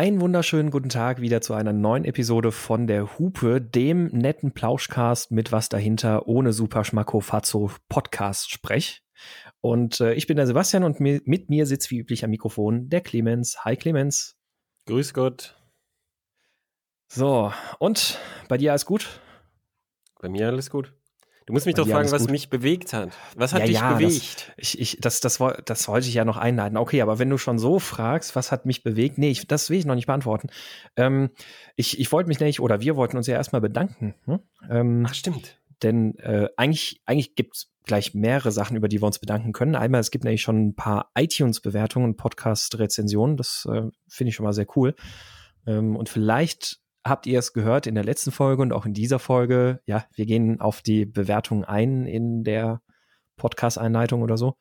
Einen wunderschönen guten Tag wieder zu einer neuen Episode von der Hupe, dem netten Plauschcast mit was dahinter ohne Super Schmacko Fazzo Podcast sprech. Und äh, ich bin der Sebastian und mi mit mir sitzt wie üblich am Mikrofon der Clemens. Hi Clemens. Grüß Gott. So, und bei dir alles gut? Bei mir alles gut. Du musst mich doch fragen, was gut. mich bewegt hat. Was hat ja, dich ja, bewegt? Das, ich, ich, das, das, das wollte ich ja noch einleiten. Okay, aber wenn du schon so fragst, was hat mich bewegt? Nee, ich, das will ich noch nicht beantworten. Ähm, ich, ich wollte mich nämlich, oder wir wollten uns ja erstmal bedanken. Hm? Ähm, Ach, stimmt. Denn äh, eigentlich, eigentlich gibt es gleich mehrere Sachen, über die wir uns bedanken können. Einmal, es gibt nämlich schon ein paar iTunes-Bewertungen, Podcast-Rezensionen. Das äh, finde ich schon mal sehr cool. Ähm, und vielleicht habt ihr es gehört in der letzten Folge und auch in dieser Folge. Ja, wir gehen auf die Bewertung ein in der Podcast-Einleitung oder so.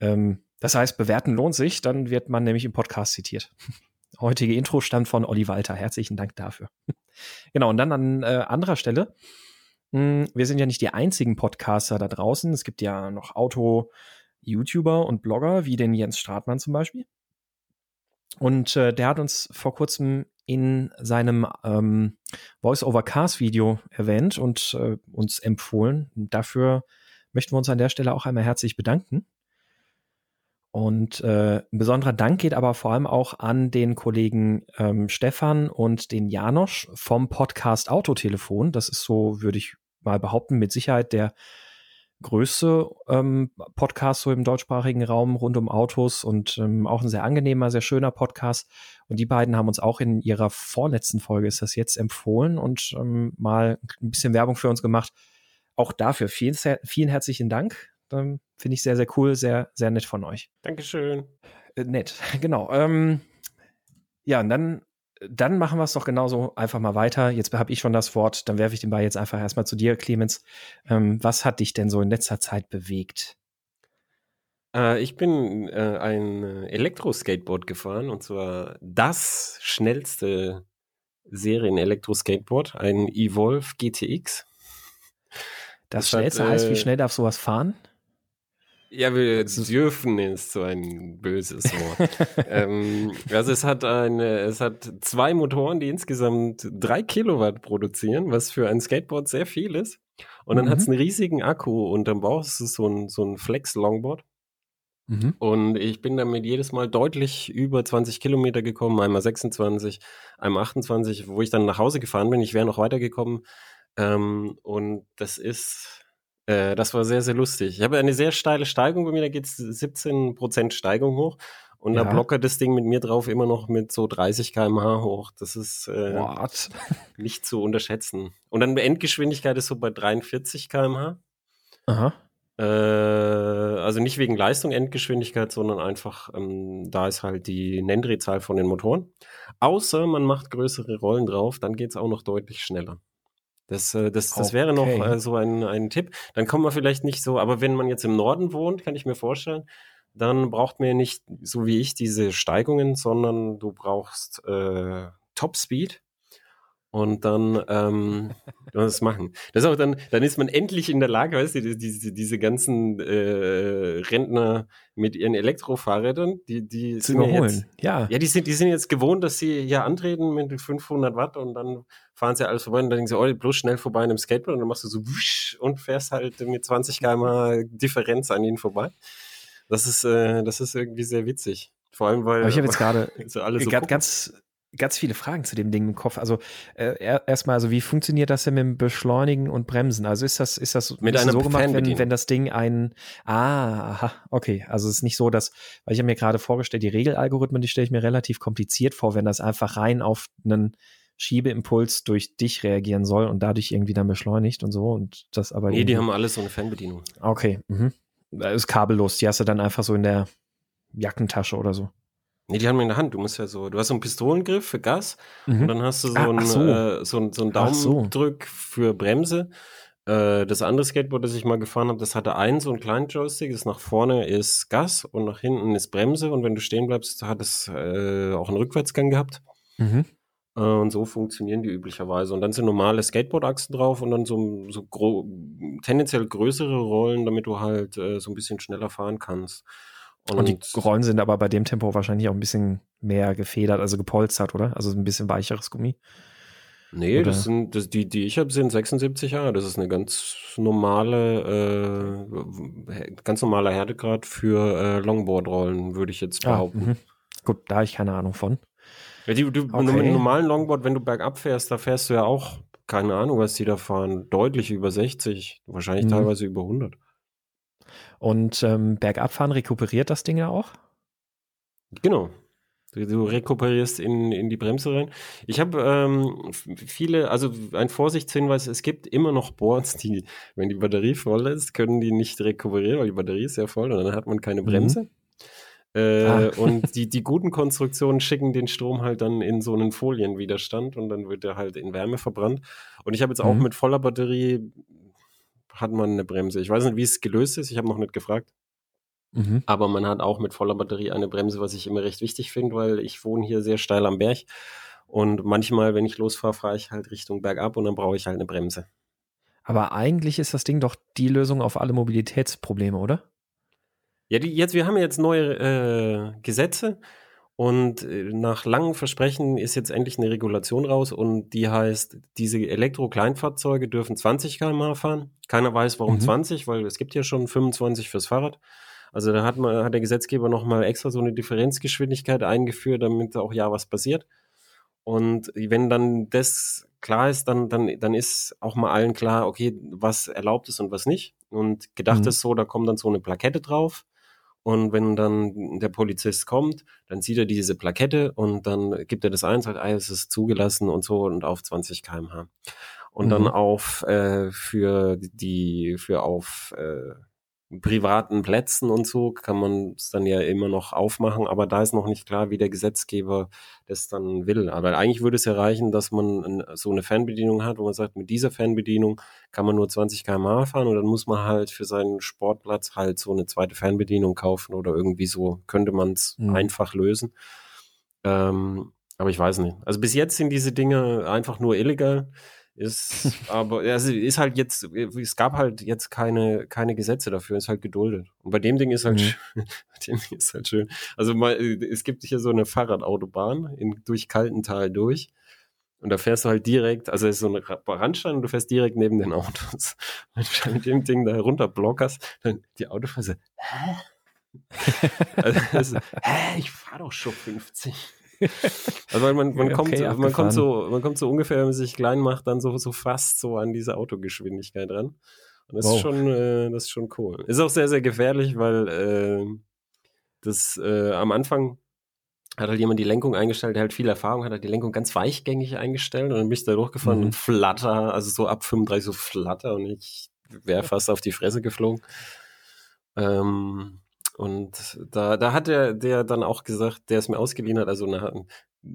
Ähm, das heißt, bewerten lohnt sich, dann wird man nämlich im Podcast zitiert. Heutige Intro stammt von Olli Walter. Herzlichen Dank dafür. genau, und dann an äh, anderer Stelle. Hm, wir sind ja nicht die einzigen Podcaster da draußen. Es gibt ja noch Auto-YouTuber und Blogger, wie den Jens Stratmann zum Beispiel. Und äh, der hat uns vor kurzem in seinem ähm, Voice-over-Cast-Video erwähnt und äh, uns empfohlen. Dafür möchten wir uns an der Stelle auch einmal herzlich bedanken. Und äh, ein besonderer Dank geht aber vor allem auch an den Kollegen ähm, Stefan und den Janosch vom Podcast Autotelefon. Das ist so, würde ich mal behaupten, mit Sicherheit der größte ähm, Podcast so im deutschsprachigen Raum rund um Autos und ähm, auch ein sehr angenehmer, sehr schöner Podcast. Und die beiden haben uns auch in ihrer vorletzten Folge, ist das jetzt, empfohlen und ähm, mal ein bisschen Werbung für uns gemacht. Auch dafür vielen, vielen herzlichen Dank. Ähm, Finde ich sehr, sehr cool, sehr, sehr nett von euch. Dankeschön. Äh, nett, genau. Ähm, ja, und dann dann machen wir es doch genauso einfach mal weiter. Jetzt habe ich schon das Wort, dann werfe ich den Ball jetzt einfach erstmal zu dir, Clemens. Ähm, was hat dich denn so in letzter Zeit bewegt? Äh, ich bin äh, ein Elektroskateboard gefahren und zwar das schnellste Serien-Elektroskateboard, ein Evolve GTX. Das, das schnellste hat, heißt, wie äh, schnell darf sowas fahren? Ja, wir dürfen ist so ein böses Wort. ähm, also es hat eine, es hat zwei Motoren, die insgesamt drei Kilowatt produzieren, was für ein Skateboard sehr viel ist. Und dann mhm. hat es einen riesigen Akku und dann brauchst du so ein, so ein Flex-Longboard. Mhm. Und ich bin damit jedes Mal deutlich über 20 Kilometer gekommen, einmal 26, einmal 28, wo ich dann nach Hause gefahren bin. Ich wäre noch weitergekommen. Ähm, und das ist, äh, das war sehr, sehr lustig. Ich habe eine sehr steile Steigung bei mir, da geht es 17% Steigung hoch. Und ja. da blockert das Ding mit mir drauf immer noch mit so 30 km/h hoch. Das ist äh, nicht zu unterschätzen. Und dann Endgeschwindigkeit ist so bei 43 km/h. Aha. Äh, also nicht wegen Leistung Endgeschwindigkeit, sondern einfach, ähm, da ist halt die Nenndrehzahl von den Motoren. Außer man macht größere Rollen drauf, dann geht es auch noch deutlich schneller. Das, äh, das, das okay. wäre noch äh, so ein, ein Tipp. Dann kommt man vielleicht nicht so, aber wenn man jetzt im Norden wohnt, kann ich mir vorstellen, dann braucht man ja nicht so wie ich diese Steigungen, sondern du brauchst äh, Top Speed und dann ähm, das machen. Das ist auch dann, dann ist man endlich in der Lage, weißt du, diese, diese ganzen äh, Rentner mit ihren Elektrofahrrädern, die, die zu überholen. Jetzt, ja. Ja, die sind, die sind jetzt gewohnt, dass sie hier antreten mit 500 Watt und dann fahren sie alles vorbei und dann denken sie, oh, bloß schnell vorbei in einem Skateboard und dann machst du so wusch und fährst halt mit 20 km Differenz an ihnen vorbei. Das ist, äh, das ist irgendwie sehr witzig. Vor allem, weil. Aber ich habe jetzt gerade so ganz, ganz viele Fragen zu dem Ding im Kopf. Also äh, erstmal, also wie funktioniert das denn mit dem Beschleunigen und Bremsen? Also ist das ist das mit einer so gemacht, wenn, wenn das Ding ein ah aha, okay, also es ist nicht so, dass weil ich habe mir gerade vorgestellt, die Regelalgorithmen, die stelle ich mir relativ kompliziert vor, wenn das einfach rein auf einen Schiebeimpuls durch dich reagieren soll und dadurch irgendwie dann beschleunigt und so und das aber Nee, die haben alles so eine Fernbedienung. Okay, mhm. Das ist kabellos, die hast du dann einfach so in der Jackentasche oder so. Nee, die haben wir in der Hand. Du musst ja so, du hast so einen Pistolengriff für Gas mhm. und dann hast du so, ah, einen, so. Äh, so, so einen Daumendrück so. für Bremse. Äh, das andere Skateboard, das ich mal gefahren habe, das hatte einen so einen kleinen Joystick. Das nach vorne ist Gas und nach hinten ist Bremse. Und wenn du stehen bleibst, hat es äh, auch einen Rückwärtsgang gehabt. Mhm. Äh, und so funktionieren die üblicherweise. Und dann sind normale Skateboard-Achsen drauf und dann so, so tendenziell größere Rollen, damit du halt äh, so ein bisschen schneller fahren kannst. Und, und, die Rollen sind aber bei dem Tempo wahrscheinlich auch ein bisschen mehr gefedert, also gepolstert, oder? Also ein bisschen weicheres Gummi. Nee, oder? das sind das, die, die ich habe, sind 76 Jahre. Das ist eine ganz normale, äh, ganz normaler Härtegrad für äh, Longboard-Rollen, würde ich jetzt ah, behaupten. Ah, Gut, da habe ich keine Ahnung von. Ja, die, du, okay. Mit einem normalen Longboard, wenn du bergab fährst, da fährst du ja auch, keine Ahnung, was die da fahren, deutlich über 60, wahrscheinlich mhm. teilweise über 100. Und ähm, bergabfahren rekuperiert das Ding ja auch? Genau. Du, du rekuperierst in, in die Bremse rein. Ich habe ähm, viele, also ein Vorsichtshinweis, es gibt immer noch Boards, die, wenn die Batterie voll ist, können die nicht rekuperieren, weil die Batterie ist ja voll und dann hat man keine mhm. Bremse. Mhm. Äh, ah. Und die, die guten Konstruktionen schicken den Strom halt dann in so einen Folienwiderstand und dann wird er halt in Wärme verbrannt. Und ich habe jetzt auch mhm. mit voller Batterie hat man eine Bremse. Ich weiß nicht, wie es gelöst ist. Ich habe noch nicht gefragt. Mhm. Aber man hat auch mit voller Batterie eine Bremse, was ich immer recht wichtig finde, weil ich wohne hier sehr steil am Berg. Und manchmal, wenn ich losfahre, fahre ich halt Richtung bergab und dann brauche ich halt eine Bremse. Aber eigentlich ist das Ding doch die Lösung auf alle Mobilitätsprobleme, oder? Ja, die, jetzt, wir haben jetzt neue äh, Gesetze und äh, nach langen Versprechen ist jetzt endlich eine Regulation raus und die heißt, diese Elektro-Kleinfahrzeuge dürfen 20 km/h fahren. Keiner weiß, warum mhm. 20, weil es gibt ja schon 25 fürs Fahrrad. Also da hat, man, hat der Gesetzgeber nochmal extra so eine Differenzgeschwindigkeit eingeführt, damit auch ja was passiert. Und wenn dann das klar ist, dann, dann, dann ist auch mal allen klar, okay, was erlaubt ist und was nicht. Und gedacht mhm. ist so, da kommt dann so eine Plakette drauf und wenn dann der Polizist kommt, dann sieht er diese Plakette und dann gibt er das ein, sagt, ah, es ist zugelassen und so und auf 20 km/h. Und mhm. dann auf äh, für die, für auf äh, privaten Plätzen und so kann man es dann ja immer noch aufmachen, aber da ist noch nicht klar, wie der Gesetzgeber das dann will. Aber eigentlich würde es ja reichen, dass man so eine Fernbedienung hat, wo man sagt, mit dieser Fernbedienung kann man nur 20 km/h fahren und dann muss man halt für seinen Sportplatz halt so eine zweite Fernbedienung kaufen oder irgendwie so könnte man es mhm. einfach lösen. Ähm, aber ich weiß nicht. Also bis jetzt sind diese Dinge einfach nur illegal. Ist, aber also ist halt jetzt, es gab halt jetzt keine, keine Gesetze dafür, ist halt geduldet. Und bei dem Ding ist halt, mhm. schön, dem Ding ist halt schön. Also mal, es gibt hier so eine Fahrradautobahn in, durch Kaltental durch. Und da fährst du halt direkt, also es ist so ein Randstein und du fährst direkt neben den Autos. Wenn du mit dem Ding da runterblockerst, dann die Autofahrer so, hä? also, also, hä, ich fahr doch schon 50. Also man, man, kommt, okay, man, kommt so, man kommt so ungefähr, wenn man sich klein macht, dann so, so fast so an diese Autogeschwindigkeit ran. Und das wow. ist schon, äh, das ist schon cool. Ist auch sehr, sehr gefährlich, weil äh, das äh, am Anfang hat halt jemand die Lenkung eingestellt, der halt viel Erfahrung hat, hat die Lenkung ganz weichgängig eingestellt und dann bin ich da durchgefahren mhm. und flatter, also so ab 35 so flatter und ich wäre fast auf die Fresse geflogen. Ähm, und da, da hat der, der dann auch gesagt, der es mir ausgeliehen hat, also nach,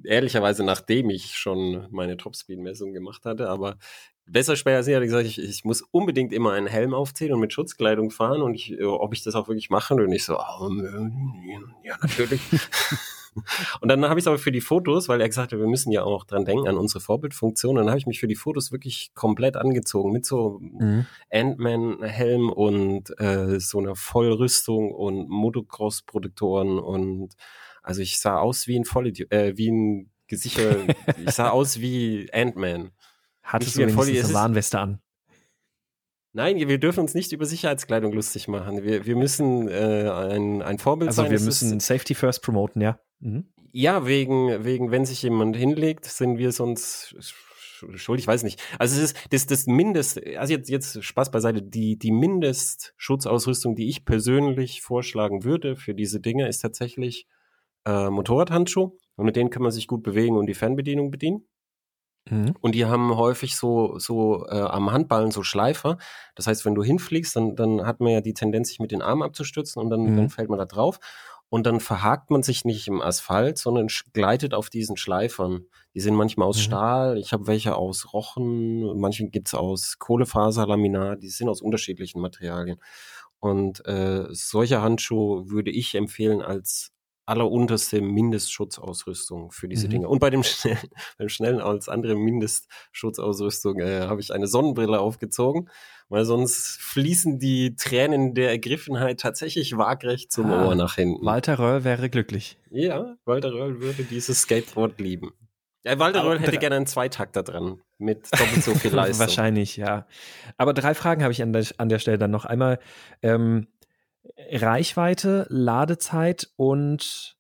ehrlicherweise nachdem ich schon meine Topspeed-Messung gemacht hatte, aber besser später als ich hatte gesagt, ich, ich muss unbedingt immer einen Helm aufziehen und mit Schutzkleidung fahren und ich, ob ich das auch wirklich mache und ich so, oh, ja, natürlich. Und dann habe ich es aber für die Fotos, weil er gesagt hat, wir müssen ja auch dran denken, an unsere Vorbildfunktion. Dann habe ich mich für die Fotos wirklich komplett angezogen mit so mhm. Ant-Man-Helm und äh, so einer Vollrüstung und Motocross-Produktoren und also ich sah aus wie ein Vollidiot, äh, wie ein Gesichter, ich sah aus wie Ant-Man. Hattest du wenigstens eine Warnweste an? Nein, wir dürfen uns nicht über Sicherheitskleidung lustig machen. Wir, wir müssen äh, ein, ein Vorbild also sein. Also wir müssen Safety First promoten, ja. Mhm. Ja, wegen, wegen, wenn sich jemand hinlegt, sind wir sonst schuld, ich weiß nicht. Also es ist das, das Mindest, also jetzt, jetzt Spaß beiseite, die, die Mindestschutzausrüstung, die ich persönlich vorschlagen würde für diese Dinge, ist tatsächlich äh, Motorradhandschuh. Und mit denen kann man sich gut bewegen und die Fernbedienung bedienen. Mhm. Und die haben häufig so, so äh, am Handballen so Schleifer. Das heißt, wenn du hinfliegst, dann, dann hat man ja die Tendenz, sich mit den Armen abzustützen und dann, mhm. dann fällt man da drauf. Und dann verhakt man sich nicht im Asphalt, sondern gleitet auf diesen Schleifern. Die sind manchmal aus mhm. Stahl, ich habe welche aus Rochen, manche gibt's aus Kohlefaserlaminat, die sind aus unterschiedlichen Materialien. Und äh, solche Handschuhe würde ich empfehlen als allerunterste Mindestschutzausrüstung für diese mhm. Dinge. Und bei dem schnellen, beim schnellen als andere Mindestschutzausrüstung äh, habe ich eine Sonnenbrille aufgezogen, weil sonst fließen die Tränen der Ergriffenheit tatsächlich waagrecht zum ah, Ohr nach hinten. Walter Röll wäre glücklich. Ja, Walter Röll würde dieses Skateboard lieben. Ja, Walter Röll hätte gerne einen Zweitakter dran mit doppelt so viel Leistung. Wahrscheinlich, ja. Aber drei Fragen habe ich an der, an der Stelle dann noch. Einmal, ähm, Reichweite, Ladezeit und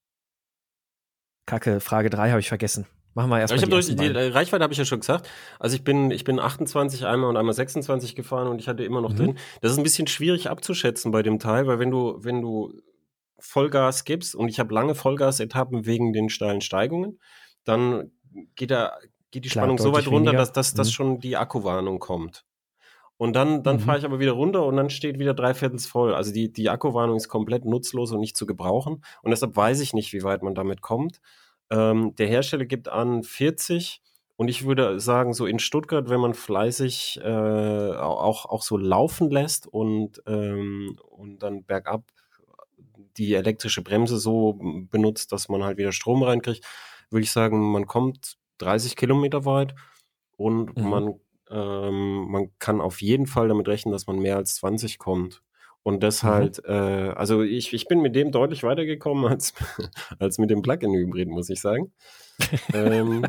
Kacke, Frage 3 habe ich vergessen. Machen wir erstmal. Ich habe die, die Reichweite habe ich ja schon gesagt. Also ich bin ich bin 28 einmal und einmal 26 gefahren und ich hatte immer noch mhm. drin. Das ist ein bisschen schwierig abzuschätzen bei dem Teil, weil wenn du wenn du Vollgas gibst und ich habe lange Vollgas-Etappen wegen den steilen Steigungen, dann geht da geht die Klar, Spannung so weit runter, weniger. dass, dass, dass mhm. schon die Akkuwarnung kommt. Und dann, dann mhm. fahre ich aber wieder runter und dann steht wieder dreiviertels voll. Also die, die Akkuwarnung ist komplett nutzlos und nicht zu gebrauchen. Und deshalb weiß ich nicht, wie weit man damit kommt. Ähm, der Hersteller gibt an 40. Und ich würde sagen, so in Stuttgart, wenn man fleißig äh, auch, auch so laufen lässt und, ähm, und dann bergab die elektrische Bremse so benutzt, dass man halt wieder Strom reinkriegt, würde ich sagen, man kommt 30 Kilometer weit und mhm. man ähm, man kann auf jeden Fall damit rechnen, dass man mehr als 20 kommt. Und deshalb, mhm. äh, also ich, ich bin mit dem deutlich weitergekommen als, als mit dem Plug-in-Hybrid, muss ich sagen. ähm,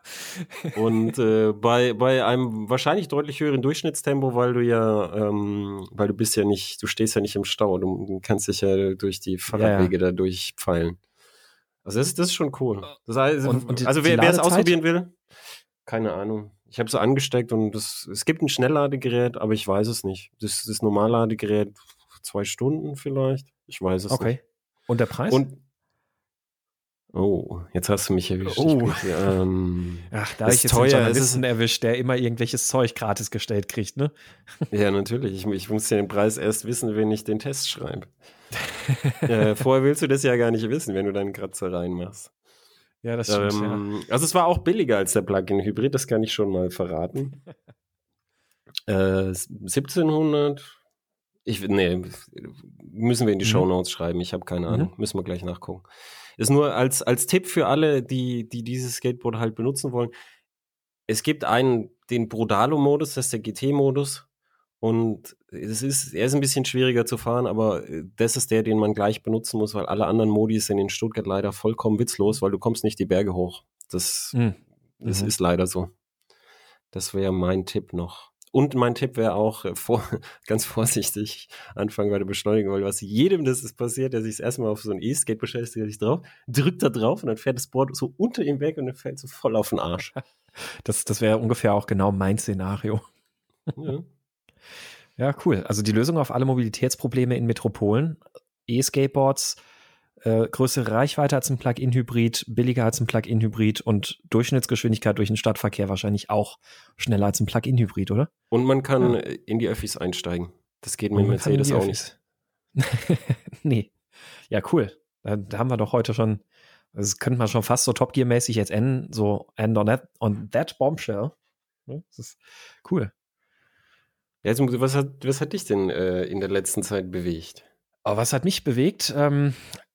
und äh, bei, bei einem wahrscheinlich deutlich höheren Durchschnittstempo, weil du ja, ähm, weil du bist ja nicht, du stehst ja nicht im Stau, du kannst dich ja durch die Fahrradwege ja, ja. da durchpfeilen. Also das, das ist schon cool. Das heißt, und, und die, also wer, wer es ausprobieren will, keine Ahnung. Ich habe so angesteckt und das, es gibt ein Schnellladegerät, aber ich weiß es nicht. Das, das Normalladegerät zwei Stunden vielleicht. Ich weiß es okay. nicht. Okay. Und der Preis? Und Oh, jetzt hast du mich erwischt. Oh. Ich, ähm, Ach, da ich jetzt teuer, einen Journalisten erwischt, der immer irgendwelches Zeug gratis gestellt kriegt, ne? Ja, natürlich. Ich, ich muss ja den Preis erst wissen, wenn ich den Test schreibe. äh, vorher willst du das ja gar nicht wissen, wenn du deinen Kratzer reinmachst. Ja, das stimmt. Ähm, ja. Also es war auch billiger als der Plug-in-Hybrid, das kann ich schon mal verraten. äh, 1700. Ich, nee, müssen wir in die mhm. Show Notes schreiben. Ich habe keine Ahnung. Mhm. Müssen wir gleich nachgucken. Ist nur als, als Tipp für alle, die, die dieses Skateboard halt benutzen wollen. Es gibt einen, den Brodalo-Modus, das ist der GT-Modus. Und es ist, er ist ein bisschen schwieriger zu fahren, aber äh, das ist der, den man gleich benutzen muss, weil alle anderen Modi sind in Stuttgart leider vollkommen witzlos, weil du kommst nicht die Berge hoch. Das, mhm. das ist leider so. Das wäre mein Tipp noch. Und mein Tipp wäre auch, äh, vor, ganz vorsichtig anfangen bei der Beschleunigung, weil was jedem das ist passiert, der sich das erste Mal auf so ein E-Skate beschäftigt, sich drauf, drückt da drauf und dann fährt das Board so unter ihm weg und dann fällt so voll auf den Arsch. Das, das wäre ungefähr auch genau mein Szenario. Ja. Ja, cool. Also die Lösung auf alle Mobilitätsprobleme in Metropolen, E-Skateboards, äh, größere Reichweite als ein Plug-in-Hybrid, billiger als ein Plug-in-Hybrid und Durchschnittsgeschwindigkeit durch den Stadtverkehr wahrscheinlich auch schneller als ein Plug-in-Hybrid, oder? Und man kann ja. in die Öffis einsteigen. Das geht mit Mercedes auch nicht. nee. Ja, cool. Da, da, haben wir doch heute schon, das könnte man schon fast so Top Gear-mäßig jetzt enden, so end on that, on that bombshell. Das ist cool. Ja, also, was, hat, was hat dich denn äh, in der letzten Zeit bewegt? Oh, was hat mich bewegt? Ähm,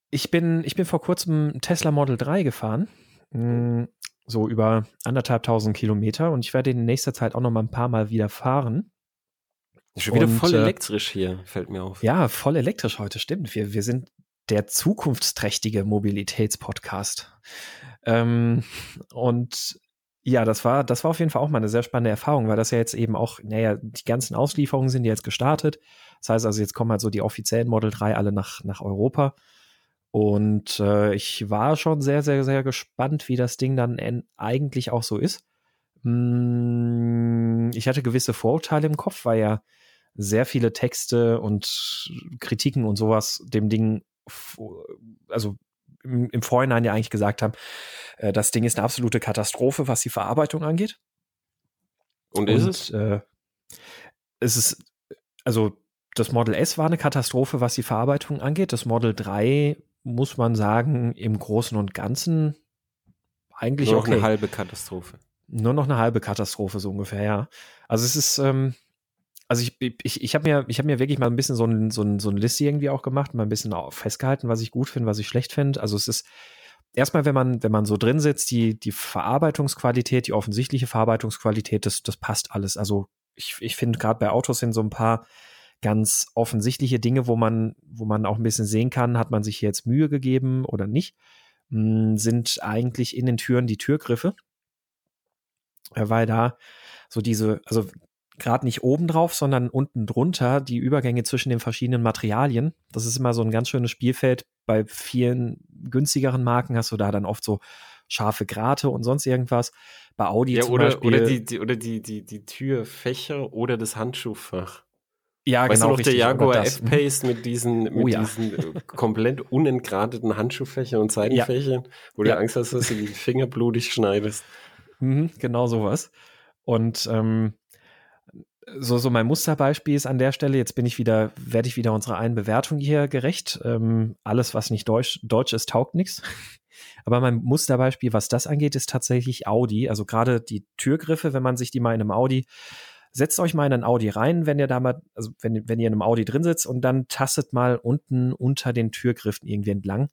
ich, bin, ich bin vor kurzem Tesla Model 3 gefahren. Mh, so über anderthalb tausend Kilometer und ich werde in nächster Zeit auch noch mal ein paar Mal wieder fahren. Schon wieder und, voll äh, elektrisch hier, fällt mir auf. Ja, voll elektrisch heute, stimmt. Wir, wir sind der zukunftsträchtige Mobilitätspodcast. Ähm, und ja, das war, das war auf jeden Fall auch mal eine sehr spannende Erfahrung, weil das ja jetzt eben auch, naja, die ganzen Auslieferungen sind jetzt gestartet. Das heißt also, jetzt kommen halt so die offiziellen Model 3 alle nach, nach Europa. Und äh, ich war schon sehr, sehr, sehr gespannt, wie das Ding dann eigentlich auch so ist. Hm, ich hatte gewisse Vorurteile im Kopf, weil ja sehr viele Texte und Kritiken und sowas dem Ding, also im, im Vorhinein ja eigentlich gesagt haben, äh, das Ding ist eine absolute Katastrophe, was die Verarbeitung angeht. Und ist Und, es? Äh, es ist, also das Model S war eine Katastrophe, was die Verarbeitung angeht. Das Model 3 muss man sagen, im Großen und Ganzen eigentlich Nur noch okay. eine halbe Katastrophe. Nur noch eine halbe Katastrophe, so ungefähr, ja. Also es ist, ähm, also ich, ich, ich habe mir, hab mir wirklich mal ein bisschen so ein, so, ein, so eine Liste irgendwie auch gemacht, mal ein bisschen festgehalten, was ich gut finde, was ich schlecht finde. Also es ist erstmal, wenn man, wenn man so drin sitzt, die, die Verarbeitungsqualität, die offensichtliche Verarbeitungsqualität, das, das passt alles. Also ich, ich finde gerade bei Autos sind so ein paar ganz offensichtliche Dinge, wo man, wo man auch ein bisschen sehen kann, hat man sich jetzt Mühe gegeben oder nicht, hm, sind eigentlich in den Türen die Türgriffe. Weil da so diese, also gerade nicht oben drauf, sondern unten drunter die Übergänge zwischen den verschiedenen Materialien. Das ist immer so ein ganz schönes Spielfeld. Bei vielen günstigeren Marken hast du da dann oft so scharfe Grate und sonst irgendwas. Bei Audi ja, zum oder, Beispiel. Oder, die, die, oder die, die, die Türfächer oder das Handschuhfach. Ja, weißt genau. du noch, der richtig, oder Jaguar. F-Pace mit diesen, mit Oh ja. diesen äh, komplett unentgrateten Handschuhfächern und Seitenfächern, wo Ja. du Angst hast, dass du die Finger blutig schneidest. Mhm, genau sowas. Und ähm, so, so mein Musterbeispiel ist an der Stelle, jetzt bin ich wieder, werde ich wieder unserer einen Bewertung hier gerecht. Ähm, alles, was nicht Deutsch, Deutsch ist, taugt nichts. Aber mein Musterbeispiel, was das angeht, ist tatsächlich Audi. Also gerade die Türgriffe, wenn man sich die mal in einem Audi, setzt euch mal in einen Audi rein, wenn ihr da mal, also wenn, wenn ihr in einem Audi drin sitzt und dann tastet mal unten unter den Türgriffen irgendwie entlang.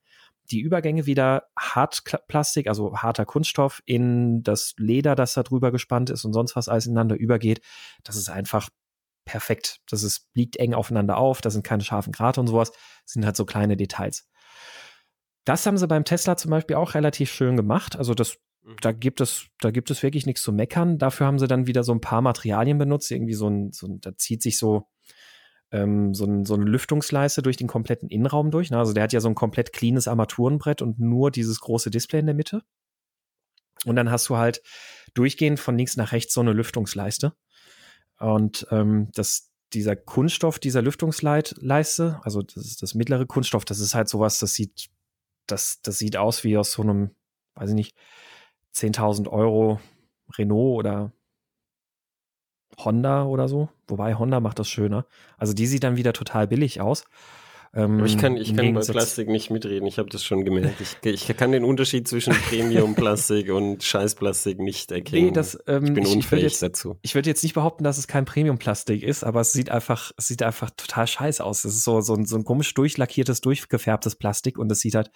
Die Übergänge wieder Hartplastik, also harter Kunststoff in das Leder, das da drüber gespannt ist und sonst was alles ineinander übergeht. Das ist einfach perfekt. Das ist, liegt eng aufeinander auf, da sind keine scharfen Grate und sowas, das sind halt so kleine Details. Das haben sie beim Tesla zum Beispiel auch relativ schön gemacht. Also das, da gibt es, da gibt es wirklich nichts zu meckern. Dafür haben sie dann wieder so ein paar Materialien benutzt. Irgendwie so ein, so ein da zieht sich so, ähm, so, ein, so eine Lüftungsleiste durch den kompletten Innenraum durch. Ne? Also der hat ja so ein komplett cleanes Armaturenbrett und nur dieses große Display in der Mitte. Und dann hast du halt durchgehend von links nach rechts so eine Lüftungsleiste. Und ähm, das, dieser Kunststoff dieser Lüftungsleiste, also das ist das mittlere Kunststoff, das ist halt sowas, das sieht, das, das sieht aus wie aus so einem, weiß ich nicht, 10.000 Euro Renault oder Honda oder so. Wobei Honda macht das schöner. Also die sieht dann wieder total billig aus. Ähm, ich kann, ich kann bei Plastik nicht mitreden. Ich habe das schon gemerkt. Ich, ich kann den Unterschied zwischen Premium-Plastik und Scheißplastik nicht erkennen. Nee, das, ähm, ich bin ich, ich unfähig würde jetzt, dazu. ich würde jetzt nicht behaupten, dass es kein Premium-Plastik ist, aber es sieht einfach, es sieht einfach total scheiße aus. Es ist so, so, ein, so ein komisch durchlackiertes, durchgefärbtes Plastik und das sieht halt,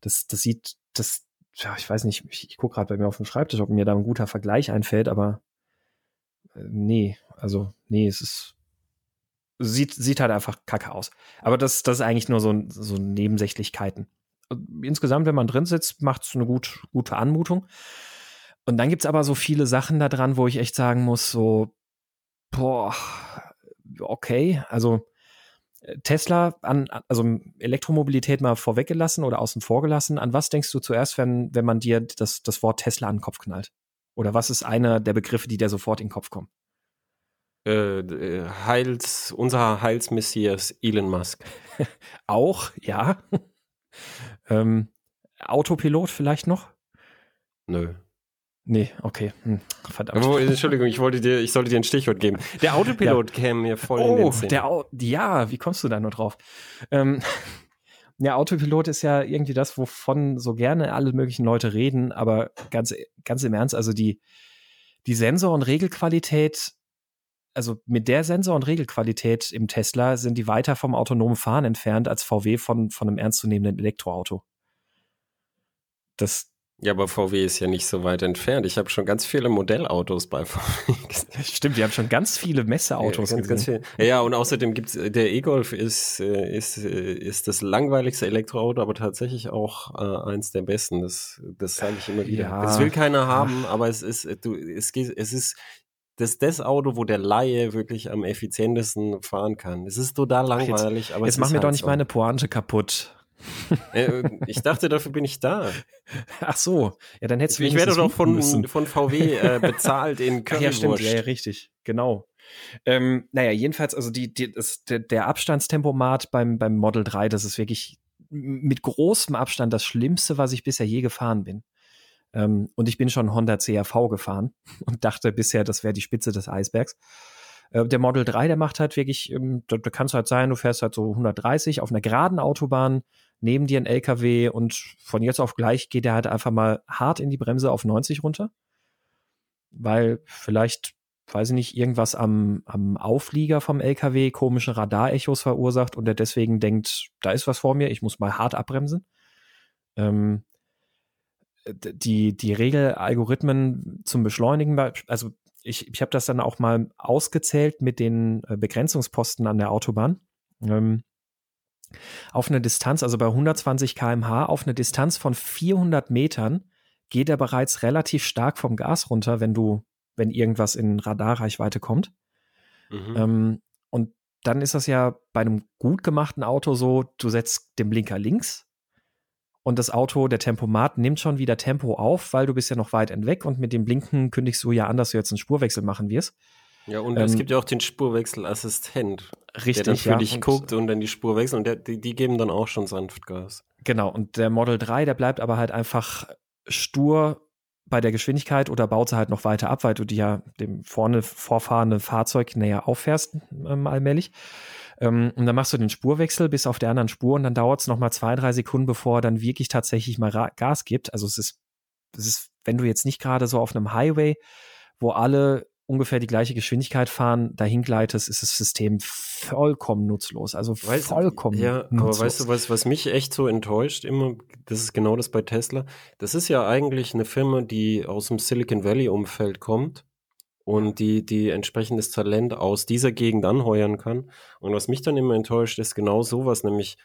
das, das sieht, das, ja, ich weiß nicht, ich, ich gucke gerade bei mir auf dem Schreibtisch, ob mir da ein guter Vergleich einfällt, aber nee, also nee, es ist sieht sieht halt einfach kacke aus. Aber das das ist eigentlich nur so so Nebensächlichkeiten. Insgesamt, wenn man drin sitzt, macht es eine gut, gute Anmutung. Und dann gibt's aber so viele Sachen da dran, wo ich echt sagen muss, so, boah, okay, also äh, Tesla an, also Elektromobilität mal vorweggelassen oder außen vor gelassen. An was denkst du zuerst, wenn, wenn man dir das, das Wort Tesla an den Kopf knallt? Oder was ist einer der Begriffe, die dir sofort in den Kopf kommen? Äh, äh, Heils, unser Heilsmessias Elon Musk. Auch, ja. ähm, Autopilot vielleicht noch? Nö. Nee, okay. Hm, verdammt. Aber, Entschuldigung, ich wollte dir, ich sollte dir ein Stichwort geben. Der Autopilot käme mir voll in den Oh, Sinn. der Au ja, wie kommst du da nur drauf? Ähm, der Autopilot ist ja irgendwie das, wovon so gerne alle möglichen Leute reden, aber ganz, ganz im Ernst, also die, die Sensor- und Regelqualität, also mit der Sensor- und Regelqualität im Tesla sind die weiter vom autonomen Fahren entfernt als VW von, von einem ernstzunehmenden Elektroauto. Das, ja, aber VW ist ja nicht so weit entfernt. Ich habe schon ganz viele Modellautos bei VW stimmt, wir haben schon ganz viele Messeautos ja, ganz, ganz viel. Ja, und außerdem gibt's der E-Golf ist, äh, ist, äh, ist das langweiligste Elektroauto, aber tatsächlich auch äh, eins der besten. Das, das sage ich immer wieder. Ja. Das will keiner haben, aber es ist, du, es geht, es ist das, das Auto, wo der Laie wirklich am effizientesten fahren kann. Es ist total Ach, jetzt- langweilig, aber Jetzt es mach mir doch halt nicht so. meine Pointe kaputt. Äh, ich dachte, dafür bin ich da. Ach so, ja, dann hättest du Ich werde doch von, müssen. von VW äh, bezahlt in Ach ja, stimmt, Currywurst. ja, richtig, genau. Ähm, naja, jedenfalls, also die, die, das, der, der Abstandstempomat beim, beim Model 3, das ist wirklich mit großem Abstand das Schlimmste, was ich bisher je gefahren bin. Ähm, und ich bin schon Honda CRV gefahren und dachte bisher, das wäre die Spitze des Eisbergs. Äh, der Model 3, der macht halt wirklich, ähm, da, da kann es halt sein, du fährst halt so 130 auf einer geraden Autobahn, neben dir ein LKW und von jetzt auf gleich geht er halt einfach mal hart in die Bremse auf 90 runter weil vielleicht weiß ich nicht, irgendwas am, am Auflieger vom LKW komische Radarechos verursacht und er deswegen denkt, da ist was vor mir, ich muss mal hart abbremsen. Ähm, die, die Regelalgorithmen zum Beschleunigen, also ich, ich habe das dann auch mal ausgezählt mit den äh, Begrenzungsposten an der Autobahn. Ähm, auf eine Distanz, also bei 120 km/h, auf eine Distanz von 400 Metern geht er bereits relativ stark vom Gas runter, wenn du, wenn irgendwas in Radarreichweite kommt. Mhm. Ähm, und dann ist das ja bei einem gut gemachten Auto so, du setzt den Blinker links und das Auto, der Tempomat nimmt schon wieder Tempo auf, weil du bist ja noch weit entweg und mit dem Blinken kündigst du ja an, dass du jetzt einen Spurwechsel machen wirst. Ja, und ähm, es gibt ja auch den Spurwechselassistent. Richtig, der dann für ja, dich guckt und dann die Spur wechselt und der, die, die geben dann auch schon sanft Gas. Genau, und der Model 3, der bleibt aber halt einfach stur bei der Geschwindigkeit oder baut sie halt noch weiter ab, weil du die ja dem vorne vorfahrenden Fahrzeug näher auffährst, ähm, allmählich. Ähm, und dann machst du den Spurwechsel bis auf der anderen Spur und dann dauert es nochmal zwei, drei Sekunden, bevor er dann wirklich tatsächlich mal Ra Gas gibt. Also es ist, es ist, wenn du jetzt nicht gerade so auf einem Highway, wo alle ungefähr die gleiche Geschwindigkeit fahren, dahin gleitest, ist das System vollkommen nutzlos. Also weißt, vollkommen ja, nutzlos. aber weißt du, was, was mich echt so enttäuscht immer, das ist genau das bei Tesla. Das ist ja eigentlich eine Firma, die aus dem Silicon Valley Umfeld kommt und die, die entsprechendes Talent aus dieser Gegend anheuern kann. Und was mich dann immer enttäuscht, ist genau sowas, nämlich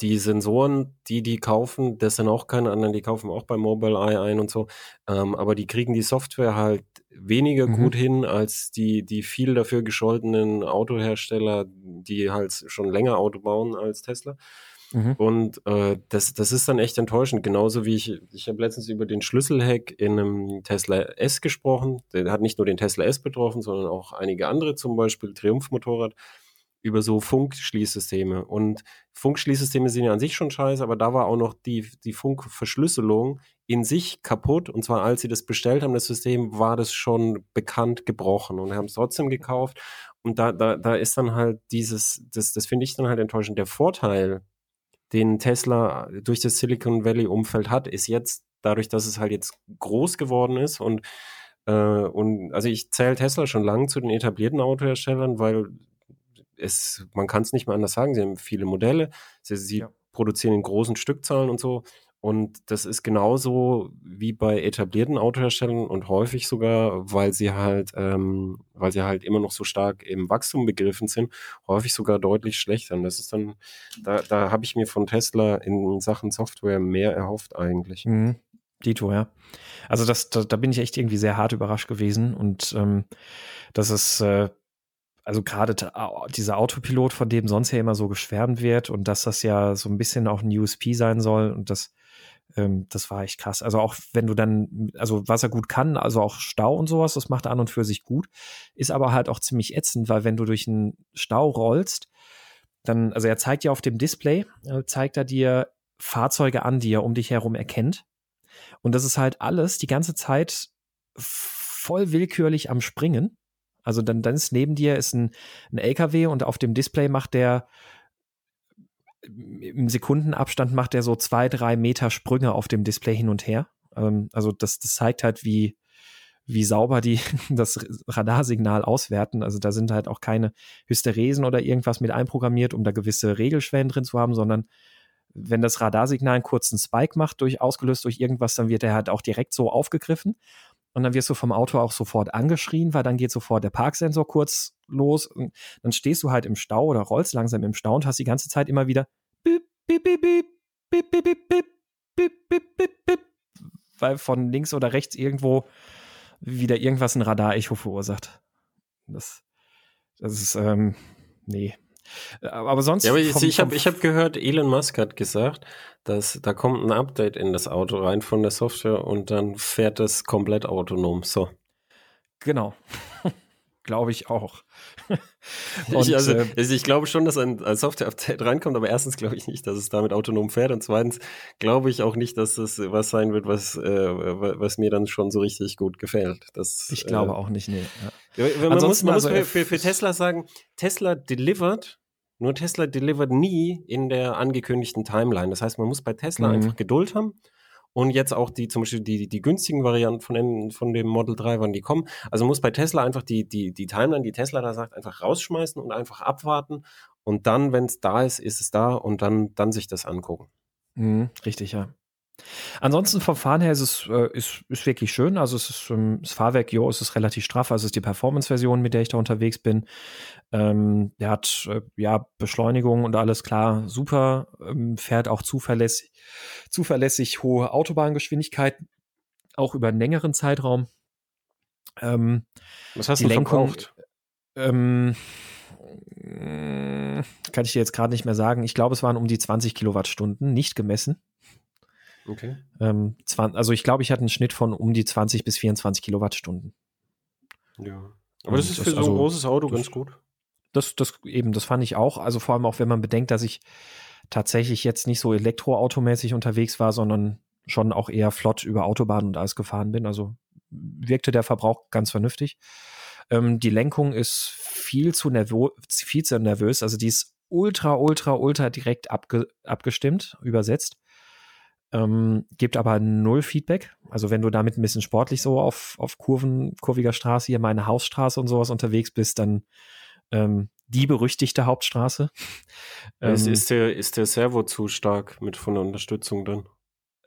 die Sensoren, die die kaufen, das sind auch keine anderen, die kaufen auch bei Mobileye ein und so, ähm, aber die kriegen die Software halt weniger mhm. gut hin als die, die viel dafür gescholtenen Autohersteller, die halt schon länger Auto bauen als Tesla. Mhm. Und äh, das, das ist dann echt enttäuschend. Genauso wie ich, ich habe letztens über den Schlüsselhack in einem Tesla S gesprochen. Der hat nicht nur den Tesla S betroffen, sondern auch einige andere, zum Beispiel Triumph-Motorrad über so Funkschließsysteme. Und Funkschließsysteme sind ja an sich schon scheiße, aber da war auch noch die, die Funkverschlüsselung in sich kaputt. Und zwar, als sie das bestellt haben, das System, war das schon bekannt gebrochen und haben es trotzdem gekauft. Und da, da, da ist dann halt dieses, das, das finde ich dann halt enttäuschend. Der Vorteil, den Tesla durch das Silicon Valley Umfeld hat, ist jetzt dadurch, dass es halt jetzt groß geworden ist und äh, und also ich zähle Tesla schon lange zu den etablierten Autoherstellern, weil es, man kann es nicht mehr anders sagen, sie haben viele Modelle, sie, sie ja. produzieren in großen Stückzahlen und so. Und das ist genauso wie bei etablierten Autoherstellern und häufig sogar, weil sie halt, ähm, weil sie halt immer noch so stark im Wachstum begriffen sind, häufig sogar deutlich schlechter. Und das ist dann, da, da habe ich mir von Tesla in Sachen Software mehr erhofft eigentlich. Mhm. Dito, ja. Also das, da, da bin ich echt irgendwie sehr hart überrascht gewesen und ähm, das ist äh, also gerade dieser Autopilot, von dem sonst ja immer so geschwärmt wird und dass das ja so ein bisschen auch ein USP sein soll und das, ähm, das war echt krass. Also auch wenn du dann, also was er gut kann, also auch Stau und sowas, das macht er an und für sich gut, ist aber halt auch ziemlich ätzend, weil wenn du durch einen Stau rollst, dann, also er zeigt ja auf dem Display, äh, zeigt er dir Fahrzeuge an, die er um dich herum erkennt. Und das ist halt alles die ganze Zeit voll willkürlich am Springen. Also dann, dann ist neben dir ist ein, ein LKW und auf dem Display macht der im Sekundenabstand macht er so zwei, drei Meter Sprünge auf dem Display hin und her. Ähm, also das, das zeigt halt, wie, wie sauber die das Radarsignal auswerten. Also da sind halt auch keine Hysteresen oder irgendwas mit einprogrammiert, um da gewisse Regelschwellen drin zu haben, sondern wenn das Radarsignal einen kurzen Spike macht, durch, ausgelöst durch irgendwas, dann wird er halt auch direkt so aufgegriffen. Und dann wirst du vom Auto auch sofort angeschrien, weil dann geht sofort der Parksensor kurz los. Und dann stehst du halt im Stau oder rollst langsam im Stau und hast die ganze Zeit immer wieder bip, bip, bip, bip, bip, bip, bip, bip, bip, bip, bip, bip, weil von links oder rechts irgendwo wieder irgendwas ein Radarecho verursacht. Das, das ist, ähm, nee, aber sonst. Ja, aber ich, ich habe hab gehört, Elon Musk hat gesagt, dass da kommt ein Update in das Auto rein von der Software und dann fährt es komplett autonom. So. Genau. Glaube ich auch. und, ich, also, äh, also, ich glaube schon, dass ein, ein Software-Update reinkommt, aber erstens glaube ich nicht, dass es damit autonom fährt und zweitens glaube ich auch nicht, dass das was sein wird, was, äh, was mir dann schon so richtig gut gefällt. Das, ich glaube äh, auch nicht, nee. Ja. Man muss, man also muss für, für, Tesla sagen, Tesla delivered nur Tesla delivert nie in der angekündigten Timeline. Das heißt, man muss bei Tesla mhm. einfach Geduld haben und jetzt auch die zum Beispiel die, die günstigen Varianten von, dem, von dem Model 3, wann die kommen. Also muss bei Tesla einfach die, die, die Timeline, die Tesla da sagt, einfach rausschmeißen und einfach abwarten. Und dann, wenn es da ist, ist es da und dann, dann sich das angucken. Mhm, richtig, ja. Ansonsten vom Fahren her ist es äh, ist, ist wirklich schön. Also es ist ähm, das Fahrwerk, jo, es ist relativ straff. Also es ist die Performance-Version, mit der ich da unterwegs bin. Ähm, der hat äh, ja Beschleunigung und alles klar, super. Ähm, fährt auch zuverlässig, zuverlässig hohe Autobahngeschwindigkeit, auch über einen längeren Zeitraum. Ähm, Was hast du Lenkung, verbraucht? Ähm, kann ich dir jetzt gerade nicht mehr sagen. Ich glaube, es waren um die 20 Kilowattstunden, nicht gemessen. Okay. Ähm, also ich glaube, ich hatte einen Schnitt von um die 20 bis 24 Kilowattstunden. Ja. Aber das ist für das, so ein also, großes Auto das, ganz gut. Das, das eben, das fand ich auch. Also vor allem auch, wenn man bedenkt, dass ich tatsächlich jetzt nicht so elektroautomäßig unterwegs war, sondern schon auch eher flott über Autobahnen und alles gefahren bin. Also wirkte der Verbrauch ganz vernünftig. Ähm, die Lenkung ist viel zu, nervös, viel zu nervös. Also die ist ultra, ultra, ultra direkt abge abgestimmt, übersetzt ähm, gibt aber null Feedback. Also wenn du damit ein bisschen sportlich so auf, auf Kurven, kurviger Straße, hier meine Hausstraße und sowas unterwegs bist, dann ähm, die berüchtigte Hauptstraße. Ähm, ist, ist, der, ist der Servo zu stark mit von der Unterstützung dann?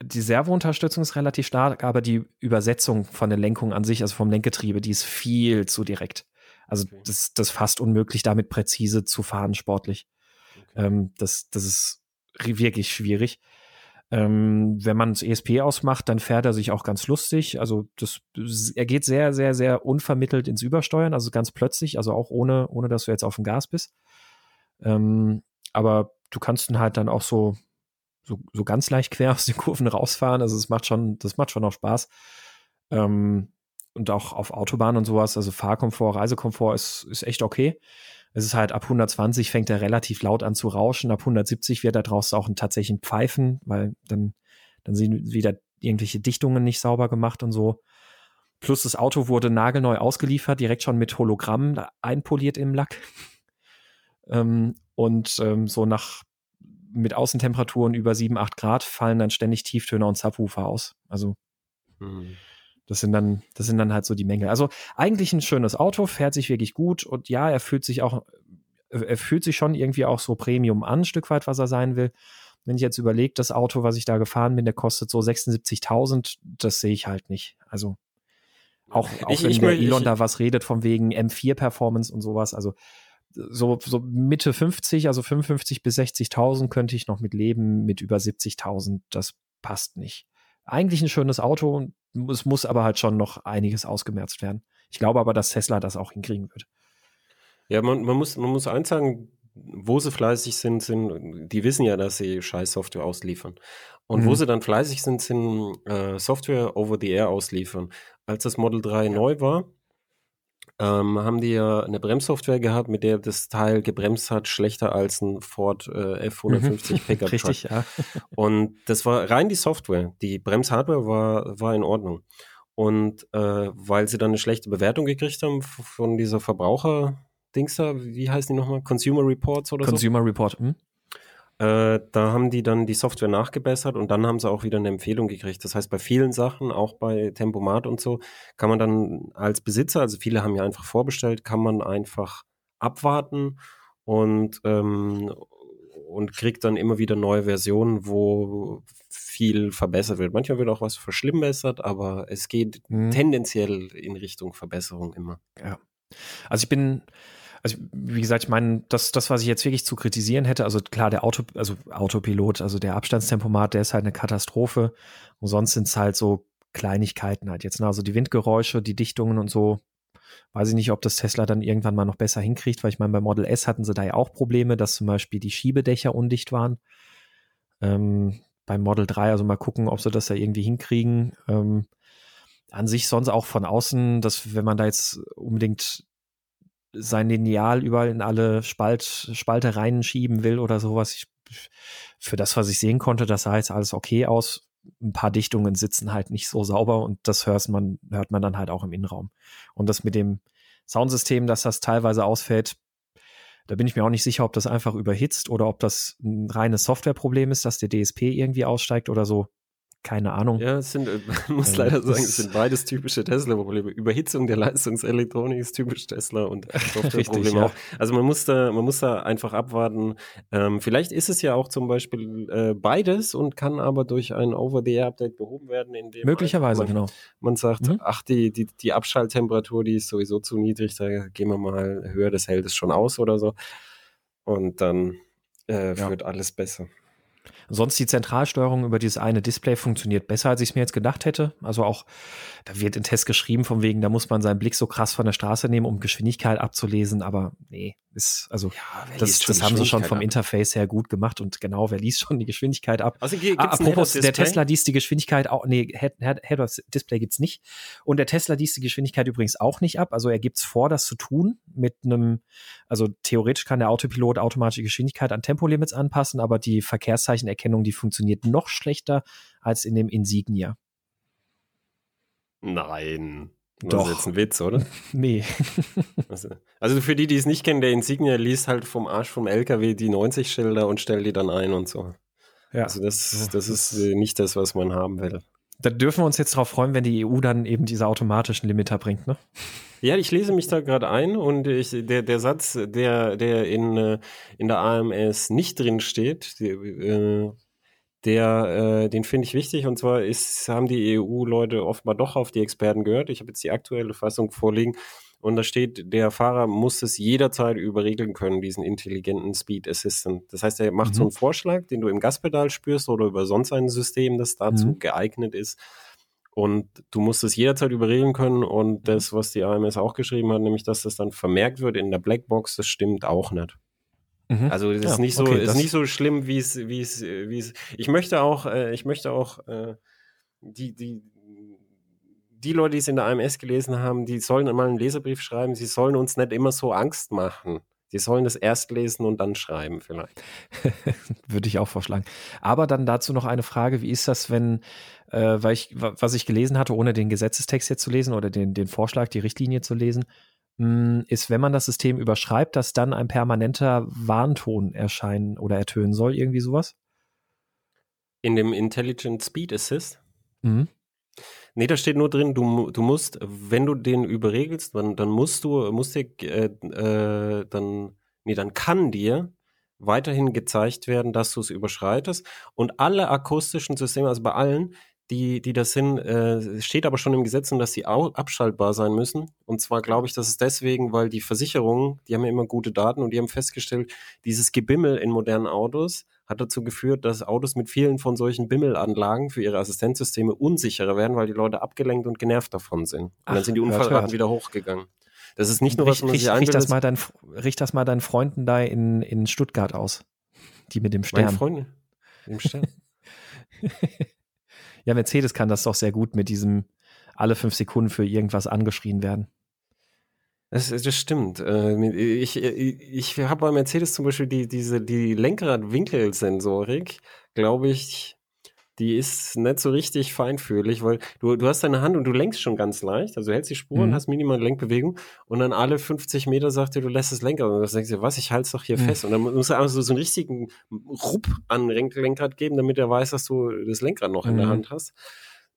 Die Servounterstützung ist relativ stark, aber die Übersetzung von der Lenkung an sich, also vom Lenkgetriebe, die ist viel zu direkt. Also okay. das, das ist fast unmöglich, damit präzise zu fahren, sportlich. Okay. Ähm, das, das ist wirklich schwierig. Ähm, wenn man das ESP ausmacht, dann fährt er sich auch ganz lustig. Also das, er geht sehr, sehr, sehr unvermittelt ins Übersteuern, also ganz plötzlich, also auch ohne, ohne dass du jetzt auf dem Gas bist. Ähm, aber du kannst ihn halt dann auch so, so, so ganz leicht quer aus den Kurven rausfahren. Also es macht schon, das macht schon auch Spaß. Ähm, und auch auf Autobahn und sowas, also Fahrkomfort, Reisekomfort ist, ist echt okay. Es ist halt ab 120 fängt er relativ laut an zu rauschen. Ab 170 wird da draußen auch ein tatsächlichen Pfeifen, weil dann, dann sind wieder irgendwelche Dichtungen nicht sauber gemacht und so. Plus das Auto wurde nagelneu ausgeliefert, direkt schon mit Hologramm einpoliert im Lack. ähm, und ähm, so nach mit Außentemperaturen über 7, 8 Grad fallen dann ständig Tieftöner und Subwoofer aus. Also hm. Das sind dann, das sind dann halt so die Mängel. Also eigentlich ein schönes Auto, fährt sich wirklich gut und ja, er fühlt sich auch, er fühlt sich schon irgendwie auch so Premium an, ein Stück weit, was er sein will. Wenn ich jetzt überlege, das Auto, was ich da gefahren bin, der kostet so 76.000, das sehe ich halt nicht. Also auch, auch ich, wenn ich, der Elon ich, da was redet von wegen M4-Performance und sowas, also so, so Mitte 50, also 55 bis 60.000 könnte ich noch mit leben, mit über 70.000, das passt nicht. Eigentlich ein schönes Auto, es muss aber halt schon noch einiges ausgemerzt werden. Ich glaube aber, dass Tesla das auch hinkriegen wird. Ja, man, man, muss, man muss eins sagen, wo sie fleißig sind, sind, die wissen ja, dass sie scheiß Software ausliefern. Und mhm. wo sie dann fleißig sind, sind äh, Software over the air ausliefern. Als das Model 3 ja. neu war, ähm, haben die ja eine Bremssoftware gehabt, mit der das Teil gebremst hat, schlechter als ein Ford äh, F150 mhm. Pickup Truck. Richtig, ja. Und das war rein die Software. Die Bremshardware war, war in Ordnung. Und äh, weil sie dann eine schlechte Bewertung gekriegt haben von dieser Verbraucher-Dings da, wie heißen die nochmal? Consumer Reports oder Consumer so? Consumer Report, hm? Äh, da haben die dann die Software nachgebessert und dann haben sie auch wieder eine Empfehlung gekriegt. Das heißt, bei vielen Sachen, auch bei Tempomat und so, kann man dann als Besitzer, also viele haben ja einfach vorbestellt, kann man einfach abwarten und, ähm, und kriegt dann immer wieder neue Versionen, wo viel verbessert wird. Manchmal wird auch was verschlimmbessert, aber es geht mhm. tendenziell in Richtung Verbesserung immer. Ja. Also ich bin, also wie gesagt, ich meine, das, das, was ich jetzt wirklich zu kritisieren hätte, also klar, der Auto, also Autopilot, also der Abstandstempomat, der ist halt eine Katastrophe. Und sonst sind es halt so Kleinigkeiten halt jetzt. Ne? Also die Windgeräusche, die Dichtungen und so. Weiß ich nicht, ob das Tesla dann irgendwann mal noch besser hinkriegt, weil ich meine, bei Model S hatten sie da ja auch Probleme, dass zum Beispiel die Schiebedächer undicht waren. Ähm, beim Model 3, also mal gucken, ob sie das da irgendwie hinkriegen. Ähm, an sich sonst auch von außen, dass wenn man da jetzt unbedingt sein Lineal überall in alle Spalt, Spalte reinschieben will oder sowas. Ich, für das, was ich sehen konnte, das sah jetzt alles okay aus. Ein paar Dichtungen sitzen halt nicht so sauber und das hört man, hört man dann halt auch im Innenraum. Und das mit dem Soundsystem, dass das teilweise ausfällt, da bin ich mir auch nicht sicher, ob das einfach überhitzt oder ob das ein reines Softwareproblem ist, dass der DSP irgendwie aussteigt oder so. Keine Ahnung. Ja, es sind, man muss leider sagen, es sind beides typische Tesla-Probleme. Überhitzung der Leistungselektronik ist typisch Tesla und Softwareprobleme ja. auch. Also man muss da, man muss da einfach abwarten. Ähm, vielleicht ist es ja auch zum Beispiel äh, beides und kann aber durch ein Over-the-Air-Update behoben werden. In dem Möglicherweise, man, genau. Man sagt, mhm. ach, die, die, die Abschalttemperatur, die ist sowieso zu niedrig, da gehen wir mal höher, das hält es schon aus oder so. Und dann äh, ja. wird alles besser. Sonst die Zentralsteuerung über dieses eine Display funktioniert besser, als ich es mir jetzt gedacht hätte. Also auch, da wird in Test geschrieben, von wegen, da muss man seinen Blick so krass von der Straße nehmen, um Geschwindigkeit abzulesen. Aber nee, ist, also ja, das, das haben sie schon vom ab? Interface her gut gemacht und genau, wer liest schon die Geschwindigkeit ab? Also, Apropos, der Tesla liest die Geschwindigkeit auch, nee, Head-Up-Display gibt's nicht. Und der Tesla liest die Geschwindigkeit übrigens auch nicht ab. Also er gibt's vor, das zu tun mit einem, also theoretisch kann der Autopilot automatisch die Geschwindigkeit an Tempolimits anpassen, aber die Verkehrszeichenerkennung, die funktioniert noch schlechter als in dem Insignia. Nein. Doch. Das ist jetzt ein Witz, oder? nee. Also für die, die es nicht kennen, der Insignia liest halt vom Arsch vom LKW die 90-Schilder und stellt die dann ein und so. Ja. Also das, das ist äh, nicht das, was man haben will. Da dürfen wir uns jetzt drauf freuen, wenn die EU dann eben diese automatischen Limiter bringt, ne? Ja, ich lese mich da gerade ein und ich, der, der Satz, der, der in, äh, in der AMS nicht drin steht, äh, der, äh, den finde ich wichtig und zwar ist, haben die EU-Leute offenbar doch auf die Experten gehört. Ich habe jetzt die aktuelle Fassung vorliegen und da steht, der Fahrer muss es jederzeit überregeln können, diesen intelligenten Speed Assistant. Das heißt, er macht mhm. so einen Vorschlag, den du im Gaspedal spürst oder über sonst ein System, das dazu mhm. geeignet ist. Und du musst es jederzeit überregeln können. Und mhm. das, was die AMS auch geschrieben hat, nämlich, dass das dann vermerkt wird in der Blackbox, das stimmt auch nicht. Mhm. Also das ja, ist nicht so, okay, ist nicht so schlimm, wie es, wie es, wie es. Ich möchte auch, äh, ich möchte auch äh, die, die, die Leute, die es in der AMS gelesen haben, die sollen mal einen Leserbrief schreiben. Sie sollen uns nicht immer so Angst machen. Sie sollen das erst lesen und dann schreiben, vielleicht. Würde ich auch vorschlagen. Aber dann dazu noch eine Frage: Wie ist das, wenn, äh, weil ich, was ich gelesen hatte, ohne den Gesetzestext jetzt zu lesen oder den, den Vorschlag, die Richtlinie zu lesen, hm, ist, wenn man das System überschreibt, dass dann ein permanenter Warnton erscheinen oder ertönen soll, irgendwie sowas? In dem Intelligent Speed Assist? Mhm. Nee, da steht nur drin, du, du musst, wenn du den überregelst, dann, dann musst du, musst dir, äh, äh, dann, nee, dann kann dir weiterhin gezeigt werden, dass du es überschreitest. Und alle akustischen Systeme, also bei allen, die, die das sind, äh, steht aber schon im Gesetz, dass sie abschaltbar sein müssen. Und zwar glaube ich, das ist deswegen, weil die Versicherungen, die haben ja immer gute Daten und die haben festgestellt, dieses Gebimmel in modernen Autos hat dazu geführt, dass Autos mit vielen von solchen Bimmelanlagen für ihre Assistenzsysteme unsicherer werden, weil die Leute abgelenkt und genervt davon sind. Und Ach, dann sind die Unfallraten wieder hochgegangen. Das ist nicht nur was, man sich richt, richt das mal dein, richt das mal deinen Freunden da in, in Stuttgart aus. Die mit dem Stern. Meine Freunde? Mit dem Stern. Ja, Mercedes kann das doch sehr gut mit diesem alle fünf Sekunden für irgendwas angeschrien werden. Das, das stimmt. Äh, ich, ich habe bei Mercedes zum Beispiel die, diese, die Lenkradwinkelsensorik, glaube ich, die ist nicht so richtig feinfühlig, weil du, du hast deine Hand und du lenkst schon ganz leicht. Also du hältst die Spur mhm. hast minimal Lenkbewegung und dann alle 50 Meter sagt dir, du lässt das Lenkrad. Und dann denkst du, was, ich halte es doch hier mhm. fest. Und dann musst du einfach so, so einen richtigen Rupp an Lenkrad geben, damit er weiß, dass du das Lenkrad noch mhm. in der mhm. Hand hast.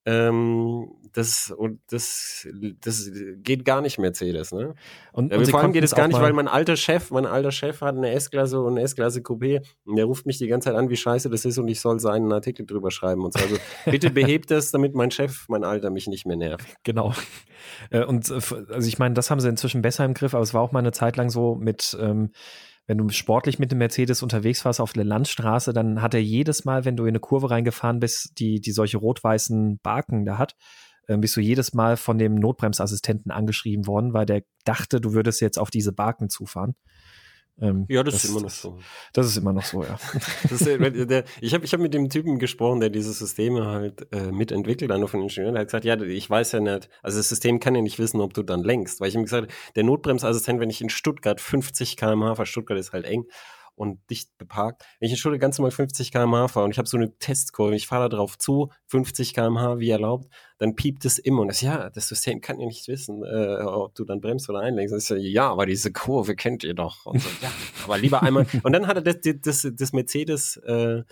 Ähm, das, und das, das geht gar nicht Mercedes, ne? Und, und vor allem geht es gar nicht, weil mein alter Chef, mein alter Chef hat eine S-Klasse und eine S-Klasse Coupé und der ruft mich die ganze Zeit an, wie scheiße das ist und ich soll seinen Artikel drüber schreiben und so. Also bitte behebt das, damit mein Chef, mein Alter mich nicht mehr nervt. Genau. Äh, und äh, also ich meine, das haben sie inzwischen besser im Griff, aber es war auch mal eine Zeit lang so mit, ähm, wenn du sportlich mit dem Mercedes unterwegs warst auf der Landstraße, dann hat er jedes Mal, wenn du in eine Kurve reingefahren bist, die, die solche rot-weißen Baken da hat, äh, bist du jedes Mal von dem Notbremsassistenten angeschrieben worden, weil der dachte, du würdest jetzt auf diese Baken zufahren. Ähm, ja, das, das, ist immer noch so. Das ist immer noch so, ja. ist, der, ich habe ich hab mit dem Typen gesprochen, der diese Systeme halt äh, mitentwickelt, einer von den Ingenieuren. Der hat gesagt, ja, ich weiß ja nicht, also das System kann ja nicht wissen, ob du dann lenkst. Weil ich ihm gesagt der Notbremsassistent, wenn ich in Stuttgart 50 km/h, weil Stuttgart ist halt eng, und dicht beparkt. Wenn ich in Schule ganz normal 50 km/h fahre und ich habe so eine Testkurve, ich fahre da drauf zu, 50 km/h wie erlaubt, dann piept es immer und das ja, das System kann ja nicht wissen, äh, ob du dann bremst oder einlenkst. Das ist ja, ja, aber diese Kurve kennt ihr doch. Und so, ja, aber lieber einmal. Und dann hat er das, das, das Mercedes äh,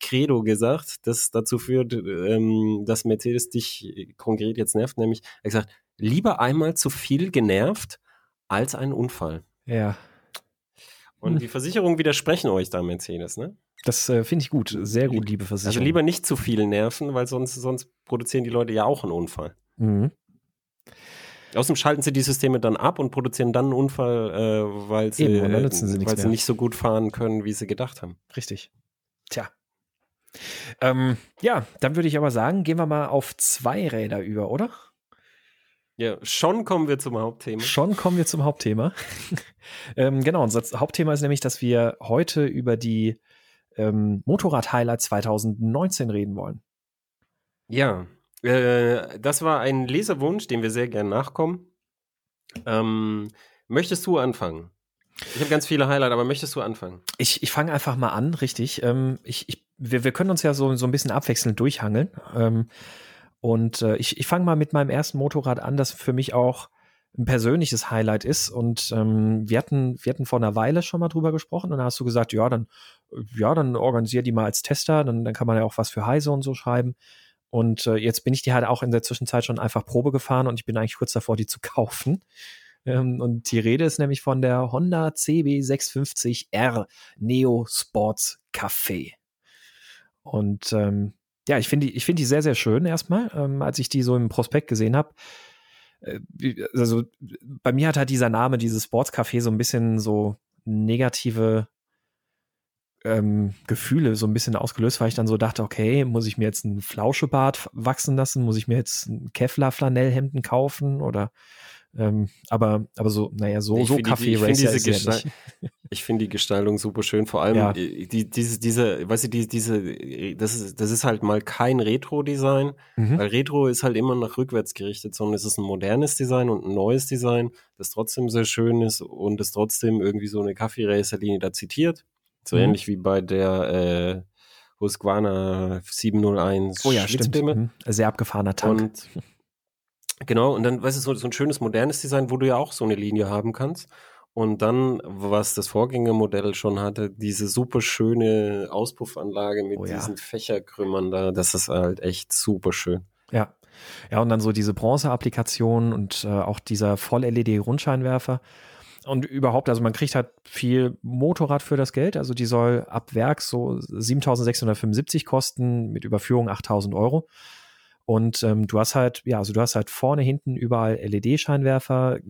Credo gesagt, das dazu führt, ähm, dass Mercedes dich konkret jetzt nervt, nämlich er hat gesagt, lieber einmal zu viel genervt als ein Unfall. Ja. Und Hm. die Versicherungen widersprechen euch da, Mercedes, ne? Das äh, finde ich gut. Sehr gut, liebe Versicherung. Also lieber nicht zu viel nerven, weil sonst, sonst produzieren die Leute ja auch einen Unfall. Mhm. Außerdem schalten sie die Systeme dann ab und produzieren dann einen Unfall, äh, weil, sie, Eben, sie äh, nichts weil sie nicht so gut fahren können, wie sie gedacht haben. Richtig. Tja. Ähm, ja, dann würde ich aber sagen, gehen wir mal auf zwei Räder über, oder? Ja, schon kommen wir zum Hauptthema. Schon kommen wir zum Hauptthema. ähm, genau, unser Hauptthema ist nämlich, dass wir heute über die ähm, Motorrad-Highlights 2019 reden wollen. Ja, äh, das war ein Leserwunsch, dem wir sehr gern nachkommen. Ähm, möchtest du anfangen? Ich habe ganz viele Highlights, aber möchtest du anfangen? Ich, ich fange einfach mal an, richtig. Ähm, ich, ich, wir, wir können uns ja so, so ein bisschen abwechselnd durchhangeln. Ähm, und äh, ich, ich fange mal mit meinem ersten Motorrad an, das für mich auch ein persönliches Highlight ist. Und ähm, wir, hatten, wir hatten vor einer Weile schon mal drüber gesprochen und dann hast du gesagt, ja, dann, ja, dann organisier die mal als Tester, dann, dann kann man ja auch was für Heise und so schreiben. Und äh, jetzt bin ich die halt auch in der Zwischenzeit schon einfach Probe gefahren und ich bin eigentlich kurz davor, die zu kaufen. Ähm, und die Rede ist nämlich von der Honda CB650R Neo Sports Café. Und ähm, ja, ich finde die, ich die sehr, sehr schön erstmal, ähm, als ich die so im Prospekt gesehen habe. Äh, also bei mir hat halt dieser Name, dieses Sportscafé, so ein bisschen so negative ähm, Gefühle so ein bisschen ausgelöst, weil ich dann so dachte, okay, muss ich mir jetzt ein Flauschebart wachsen lassen? Muss ich mir jetzt ein Kevlar-Flanellhemden kaufen? Oder ähm, aber, aber so, naja, so, Ich so Kaffee ich finde Racer diese ist ja nicht. Ich finde die Gestaltung super schön, vor allem Ja. die, diese, diese, weißt du, die, diese, das ist, das ist halt mal kein Retro-Design, Mhm. weil Retro ist halt immer nach rückwärts gerichtet, sondern es ist ein modernes Design und ein neues Design, das trotzdem sehr schön ist und es trotzdem irgendwie so eine Kaffee-Racer-Linie da zitiert. So Mhm. ähnlich wie bei der äh, Husqvarna 701 Oh ja, stimmt. Mhm. Sehr abgefahrener Tank. Und genau, und dann, weißt du, so, so ein schönes modernes Design, wo du ja auch so eine Linie haben kannst. Und dann, was das Vorgängermodell schon hatte, diese super schöne Auspuffanlage mit Oh ja. diesen Fächerkrümmern da, das ist halt echt super schön. Ja. Ja, und dann so diese Bronze-Applikation und äh, auch dieser Voll-LED-Rundscheinwerfer. Und überhaupt, also man kriegt halt viel Motorrad für das Geld. Also die soll ab Werk so 7675 kosten, mit Überführung 8000 Euro. Und ähm, du hast halt, ja, also du hast halt vorne, hinten überall LED-Scheinwerfer.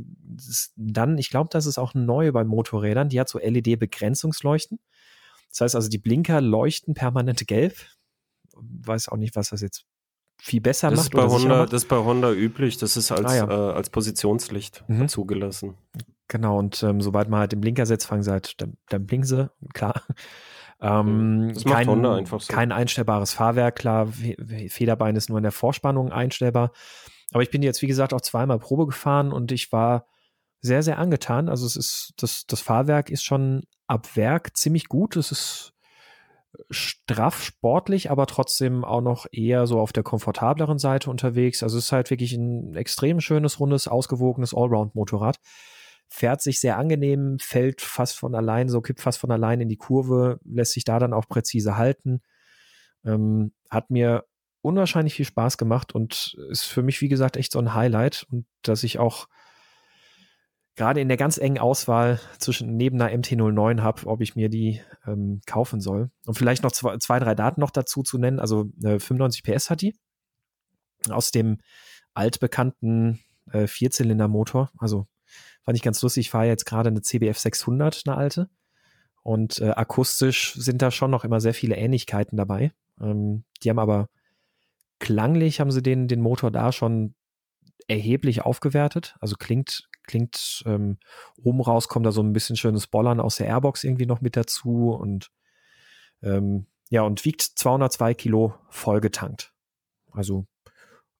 Dann, ich glaube, das ist auch neu bei Motorrädern, die hat so LED-Begrenzungsleuchten. Das heißt also, die Blinker leuchten permanent gelb. Weiß auch nicht, was das jetzt viel besser Das macht ist, bei Honda, macht. das ist bei Honda üblich, das ist als, Ah, ja. äh, als Positionslicht Mhm. zugelassen. Genau, und ähm, sobald man halt den Blinker setzt, fangen sie halt, dann, dann blinken sie, klar. Ähm, Das macht kein, Honda einfach so. kein einstellbares Fahrwerk, klar, Fe- Federbein ist nur in der Vorspannung einstellbar. Aber ich bin jetzt, wie gesagt, auch zweimal Probe gefahren und ich war sehr, sehr angetan. Also es ist, das, das Fahrwerk ist schon ab Werk ziemlich gut. Es ist straff sportlich, aber trotzdem auch noch eher so auf der komfortableren Seite unterwegs. Also es ist halt wirklich ein extrem schönes, rundes, ausgewogenes Allround-Motorrad. Fährt sich sehr angenehm, fällt fast von allein, so kippt fast von allein in die Kurve, lässt sich da dann auch präzise halten. Ähm, hat mir unwahrscheinlich viel Spaß gemacht und ist für mich, wie gesagt, echt so ein Highlight und dass ich auch gerade in der ganz engen Auswahl zwischen neben einer MT09 habe, ob ich mir die ähm, kaufen soll. Und vielleicht noch zwei, zwei, drei Daten noch dazu zu nennen. Also äh, 95 PS hat die. Aus dem altbekannten äh, Vierzylinder-Motor. Also fand ich ganz lustig. Ich fahre jetzt gerade eine CBF 600, eine alte. Und äh, akustisch sind da schon noch immer sehr viele Ähnlichkeiten dabei. Ähm, die haben aber klanglich haben sie den, den Motor da schon erheblich aufgewertet. Also klingt, klingt ähm, oben raus, kommt da so ein bisschen schönes Bollern aus der Airbox irgendwie noch mit dazu und ähm, ja, und wiegt 202 Kilo voll getankt. Also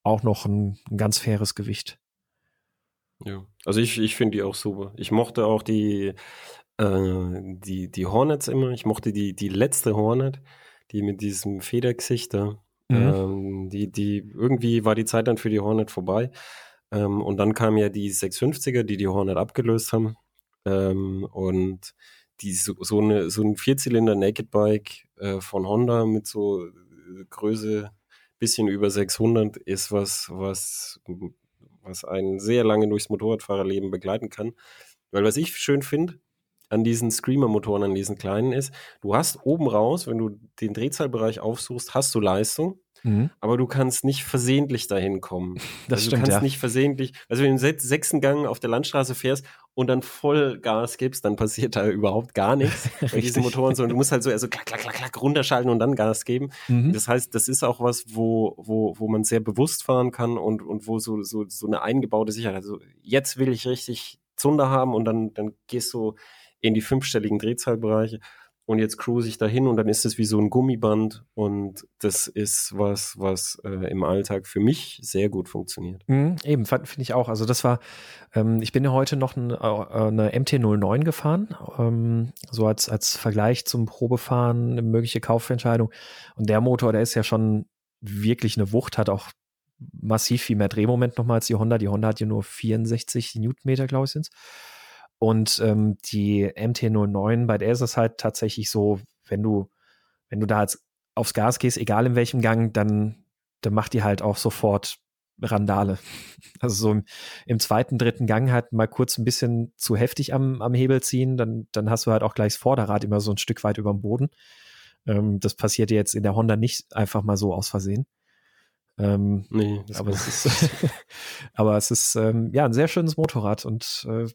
auch noch ein, ein ganz faires Gewicht. Ja. Also ich, ich finde die auch super. Ich mochte auch die, äh, die, die Hornets immer. Ich mochte die, die letzte Hornet, die mit diesem Federgesicht da. Mhm. Ähm, die, die, irgendwie war die Zeit dann für die Hornet vorbei. Ähm, und dann kam ja die 650er, die die Hornet abgelöst haben. Ähm, und die so, so, eine, so ein Vierzylinder Naked Bike äh, von Honda mit so äh, Größe bisschen über 600 ist was, was, was einen sehr lange durchs Motorradfahrerleben begleiten kann. Weil was ich schön finde an diesen Screamer-Motoren, an diesen kleinen ist, du hast oben raus, wenn du den Drehzahlbereich aufsuchst, hast du Leistung. Mhm. Aber du kannst nicht versehentlich dahin kommen. Das also stimmt, du kannst ja. nicht versehentlich, also wenn du im sechsten Gang auf der Landstraße fährst und dann voll Gas gibst, dann passiert da überhaupt gar nichts bei diesen Motoren, sondern du musst halt so also klack, klack, klack, klack runterschalten und dann Gas geben. Mhm. Das heißt, das ist auch was, wo, wo, wo man sehr bewusst fahren kann und, und wo so, so, so eine eingebaute Sicherheit. Also jetzt will ich richtig Zunder haben und dann, dann gehst du in die fünfstelligen Drehzahlbereiche und jetzt cruise ich dahin und dann ist es wie so ein Gummiband und das ist was, was äh, im Alltag für mich sehr gut funktioniert. Mhm, eben, finde ich auch. Also das war, ähm, ich bin ja heute noch ein, äh, eine MT-09 gefahren, ähm, so als, als Vergleich zum Probefahren, eine mögliche Kaufentscheidung. Und der Motor, der ist ja schon wirklich eine Wucht, hat auch massiv viel mehr Drehmoment nochmal als die Honda. Die Honda hat ja nur 64 Newtonmeter, glaube ich, sind und ähm, die MT-09, bei der ist es halt tatsächlich so, wenn du, wenn du da jetzt aufs Gas gehst, egal in welchem Gang, dann, dann macht die halt auch sofort Randale. Also so im, im, zweiten, dritten Gang halt mal kurz ein bisschen zu heftig am, am Hebel ziehen, dann, dann hast du halt auch gleich das Vorderrad immer so ein Stück weit über dem Boden. Ähm, das passiert jetzt in der Honda nicht einfach mal so aus Versehen. Ähm, nee, aber, es ist, aber es ist ähm, ja ein sehr schönes Motorrad und äh,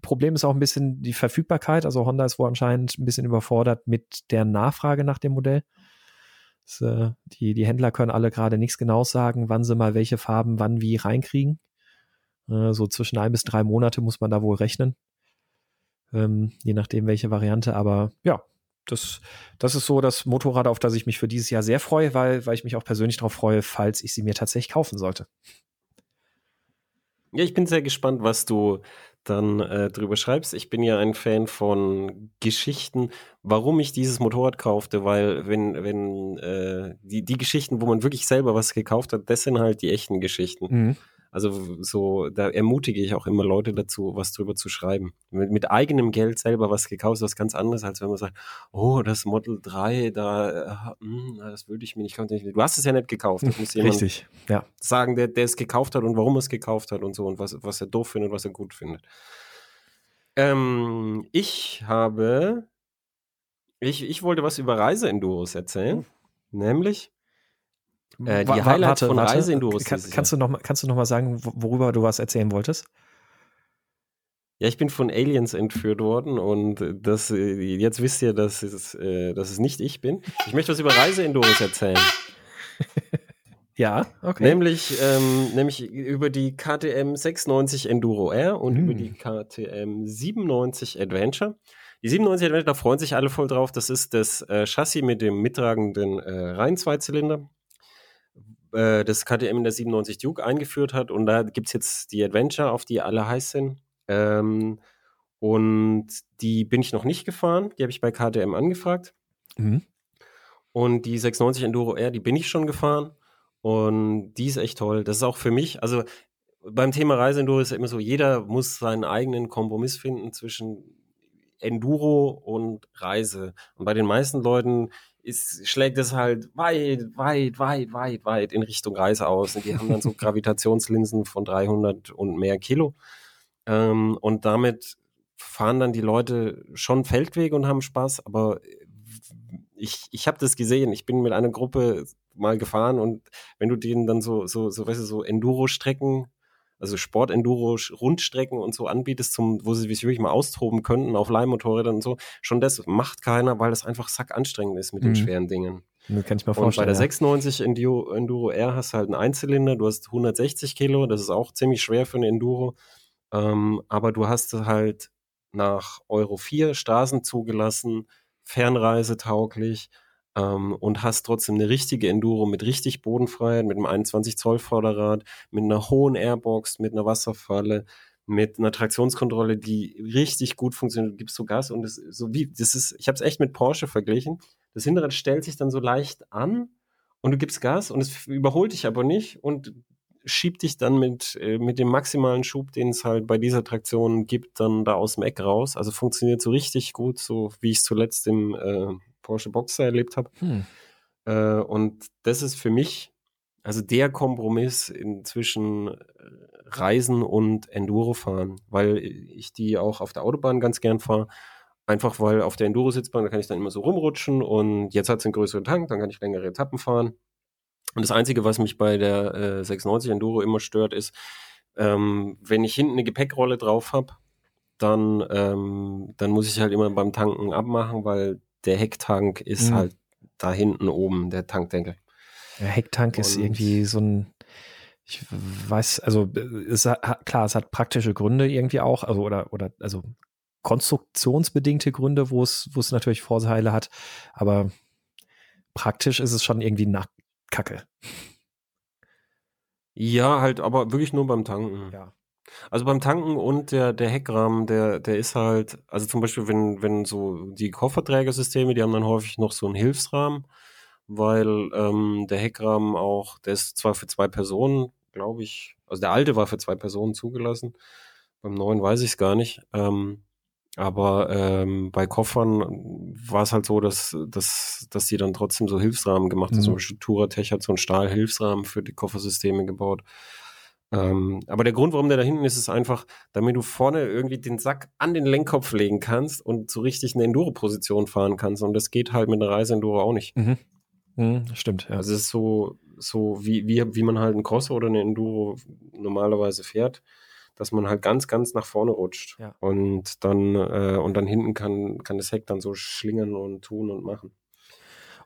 Problem ist auch ein bisschen die Verfügbarkeit. Also Honda ist wohl anscheinend ein bisschen überfordert mit der Nachfrage nach dem Modell. Das, äh, die, die Händler können alle gerade nichts genau sagen, wann sie mal welche Farben wann wie reinkriegen. Äh, so zwischen ein bis drei Monate muss man da wohl rechnen. Ähm, je nachdem welche Variante. Aber ja, das, das ist so das Motorrad, auf das ich mich für dieses Jahr sehr freue, weil, weil ich mich auch persönlich darauf freue, falls ich sie mir tatsächlich kaufen sollte. Ja, ich bin sehr gespannt, was du dann äh, drüber schreibst. Ich bin ja ein Fan von Geschichten, warum ich dieses Motorrad kaufte, weil wenn, wenn äh, die, die Geschichten, wo man wirklich selber was gekauft hat, das sind halt die echten Geschichten. Mhm. Also so, da ermutige ich auch immer Leute dazu, was drüber zu schreiben. Mit, mit eigenem Geld selber was gekauft ist was ganz anderes, als wenn man sagt, oh, das Model 3, da, äh, mh, hm, das würde ich mir nicht kaufen. Du hast es ja nicht gekauft. Das muss jemand Richtig, ja. sagen, der, der es gekauft hat und warum er es gekauft hat und so und was, was er doof findet, was er gut findet. Ähm, ich habe, ich, ich wollte was über Reiseenduros erzählen, oh. nämlich äh, die Highlights von warte. Reiseenduros. Kann, kannst, du noch, kannst du noch mal sagen, worüber du was erzählen wolltest? Ja, ich bin von Aliens entführt worden und das, äh, jetzt wisst ihr, dass es, äh, dass es nicht ich bin. Ich möchte was über Reiseenduros erzählen. ja, okay. Nämlich, ähm, nämlich über die KTM 690 Enduro R und hm. über die KTM 97 Adventure. Die 97 Adventure, da freuen sich alle voll drauf. Das ist das äh, Chassis mit dem mittragenden äh, Reihen-Zweizylinder äh, das KTM in der 97 Duke eingeführt hat. Und da gibt es jetzt die Adventure, auf die alle heiß sind. Ähm, und die bin ich noch nicht gefahren. Die habe ich bei KTM angefragt. Mhm. Und die 690 Enduro R, die bin ich schon gefahren. Und die ist echt toll. Das ist auch für mich, also beim Thema Reiseenduro ist ja immer so, jeder muss seinen eigenen Kompromiss finden zwischen Enduro und Reise. Und bei den meisten Leuten ist, schlägt es halt weit, weit, weit, weit, weit in Richtung Reise aus. Und die haben dann so Gravitationslinsen von 300 und mehr Kilo. Ähm, und damit fahren dann die Leute schon Feldwege und haben Spaß, aber ich, ich habe das gesehen. Ich bin mit einer Gruppe mal gefahren und wenn du denen dann so, so, so, weißt du, so Enduro-Strecken also Sport-Enduro, Rundstrecken und so anbietest, zum, wo sie sich wirklich mal austoben könnten auf Leihmotorrädern und so, schon das macht keiner, weil das einfach sack anstrengend ist mit mhm. den schweren Dingen. Das kann ich mir vorstellen. Und bei der ja. 690 Enduro, Enduro R hast du halt einen Einzylinder, du hast 160 Kilo, das ist auch ziemlich schwer für eine Enduro, ähm, aber du hast halt nach Euro 4 Straßen zugelassen, fernreisetauglich, ähm, und hast trotzdem eine richtige Enduro mit richtig Bodenfreiheit, mit einem 21 Zoll Vorderrad, mit einer hohen Airbox, mit einer Wasserfalle, mit einer Traktionskontrolle, die richtig gut funktioniert. Du gibst so Gas und das so wie das ist. Ich habe es echt mit Porsche verglichen. Das Hinterrad stellt sich dann so leicht an und du gibst Gas und es überholt dich aber nicht und schiebt dich dann mit, äh, mit dem maximalen Schub, den es halt bei dieser Traktion gibt, dann da aus dem Eck raus. Also funktioniert so richtig gut, so wie ich es zuletzt im äh, Porsche Boxer erlebt habe. Hm. Äh, und das ist für mich also der Kompromiss inzwischen äh, Reisen und Enduro fahren, weil ich die auch auf der Autobahn ganz gern fahre. Einfach weil auf der Enduro-Sitzbahn, da kann ich dann immer so rumrutschen und jetzt hat es einen größeren Tank, dann kann ich längere Etappen fahren. Und das Einzige, was mich bei der äh, 690 Enduro immer stört, ist, ähm, wenn ich hinten eine Gepäckrolle drauf habe, dann, ähm, dann muss ich halt immer beim Tanken abmachen, weil der Hecktank ist mhm. halt da hinten oben, der Tankdeckel. Der Hecktank Und ist irgendwie so ein, ich weiß, also es hat, klar, es hat praktische Gründe irgendwie auch, also oder, oder, also konstruktionsbedingte Gründe, wo es, wo es natürlich Vorteile hat, aber praktisch ist es schon irgendwie nach Kacke. Ja, halt, aber wirklich nur beim Tanken. Ja. Also beim Tanken und der, der Heckrahmen, der, der ist halt, also zum Beispiel, wenn, wenn so die Kofferträgersysteme, die haben dann häufig noch so einen Hilfsrahmen, weil ähm, der Heckrahmen auch, der ist zwar für zwei Personen, glaube ich, also der alte war für zwei Personen zugelassen, beim neuen weiß ich es gar nicht. Ähm, aber ähm, bei Koffern war es halt so, dass, dass, dass die dann trotzdem so Hilfsrahmen gemacht haben. Mhm. Zum Beispiel Touratech hat so einen Stahlhilfsrahmen für die Koffersysteme gebaut. Ähm, aber der Grund, warum der da hinten ist, ist einfach, damit du vorne irgendwie den Sack an den Lenkkopf legen kannst und so richtig eine Enduro-Position fahren kannst. Und das geht halt mit einer Reise-Enduro auch nicht. Mhm. Mhm, stimmt, ja. Also es ist so, so wie, wie, wie man halt einen Crosser oder eine Enduro normalerweise fährt dass man halt ganz, ganz nach vorne rutscht. Ja. Und dann, äh, und dann hinten kann, kann das Heck dann so schlingern und tun und machen.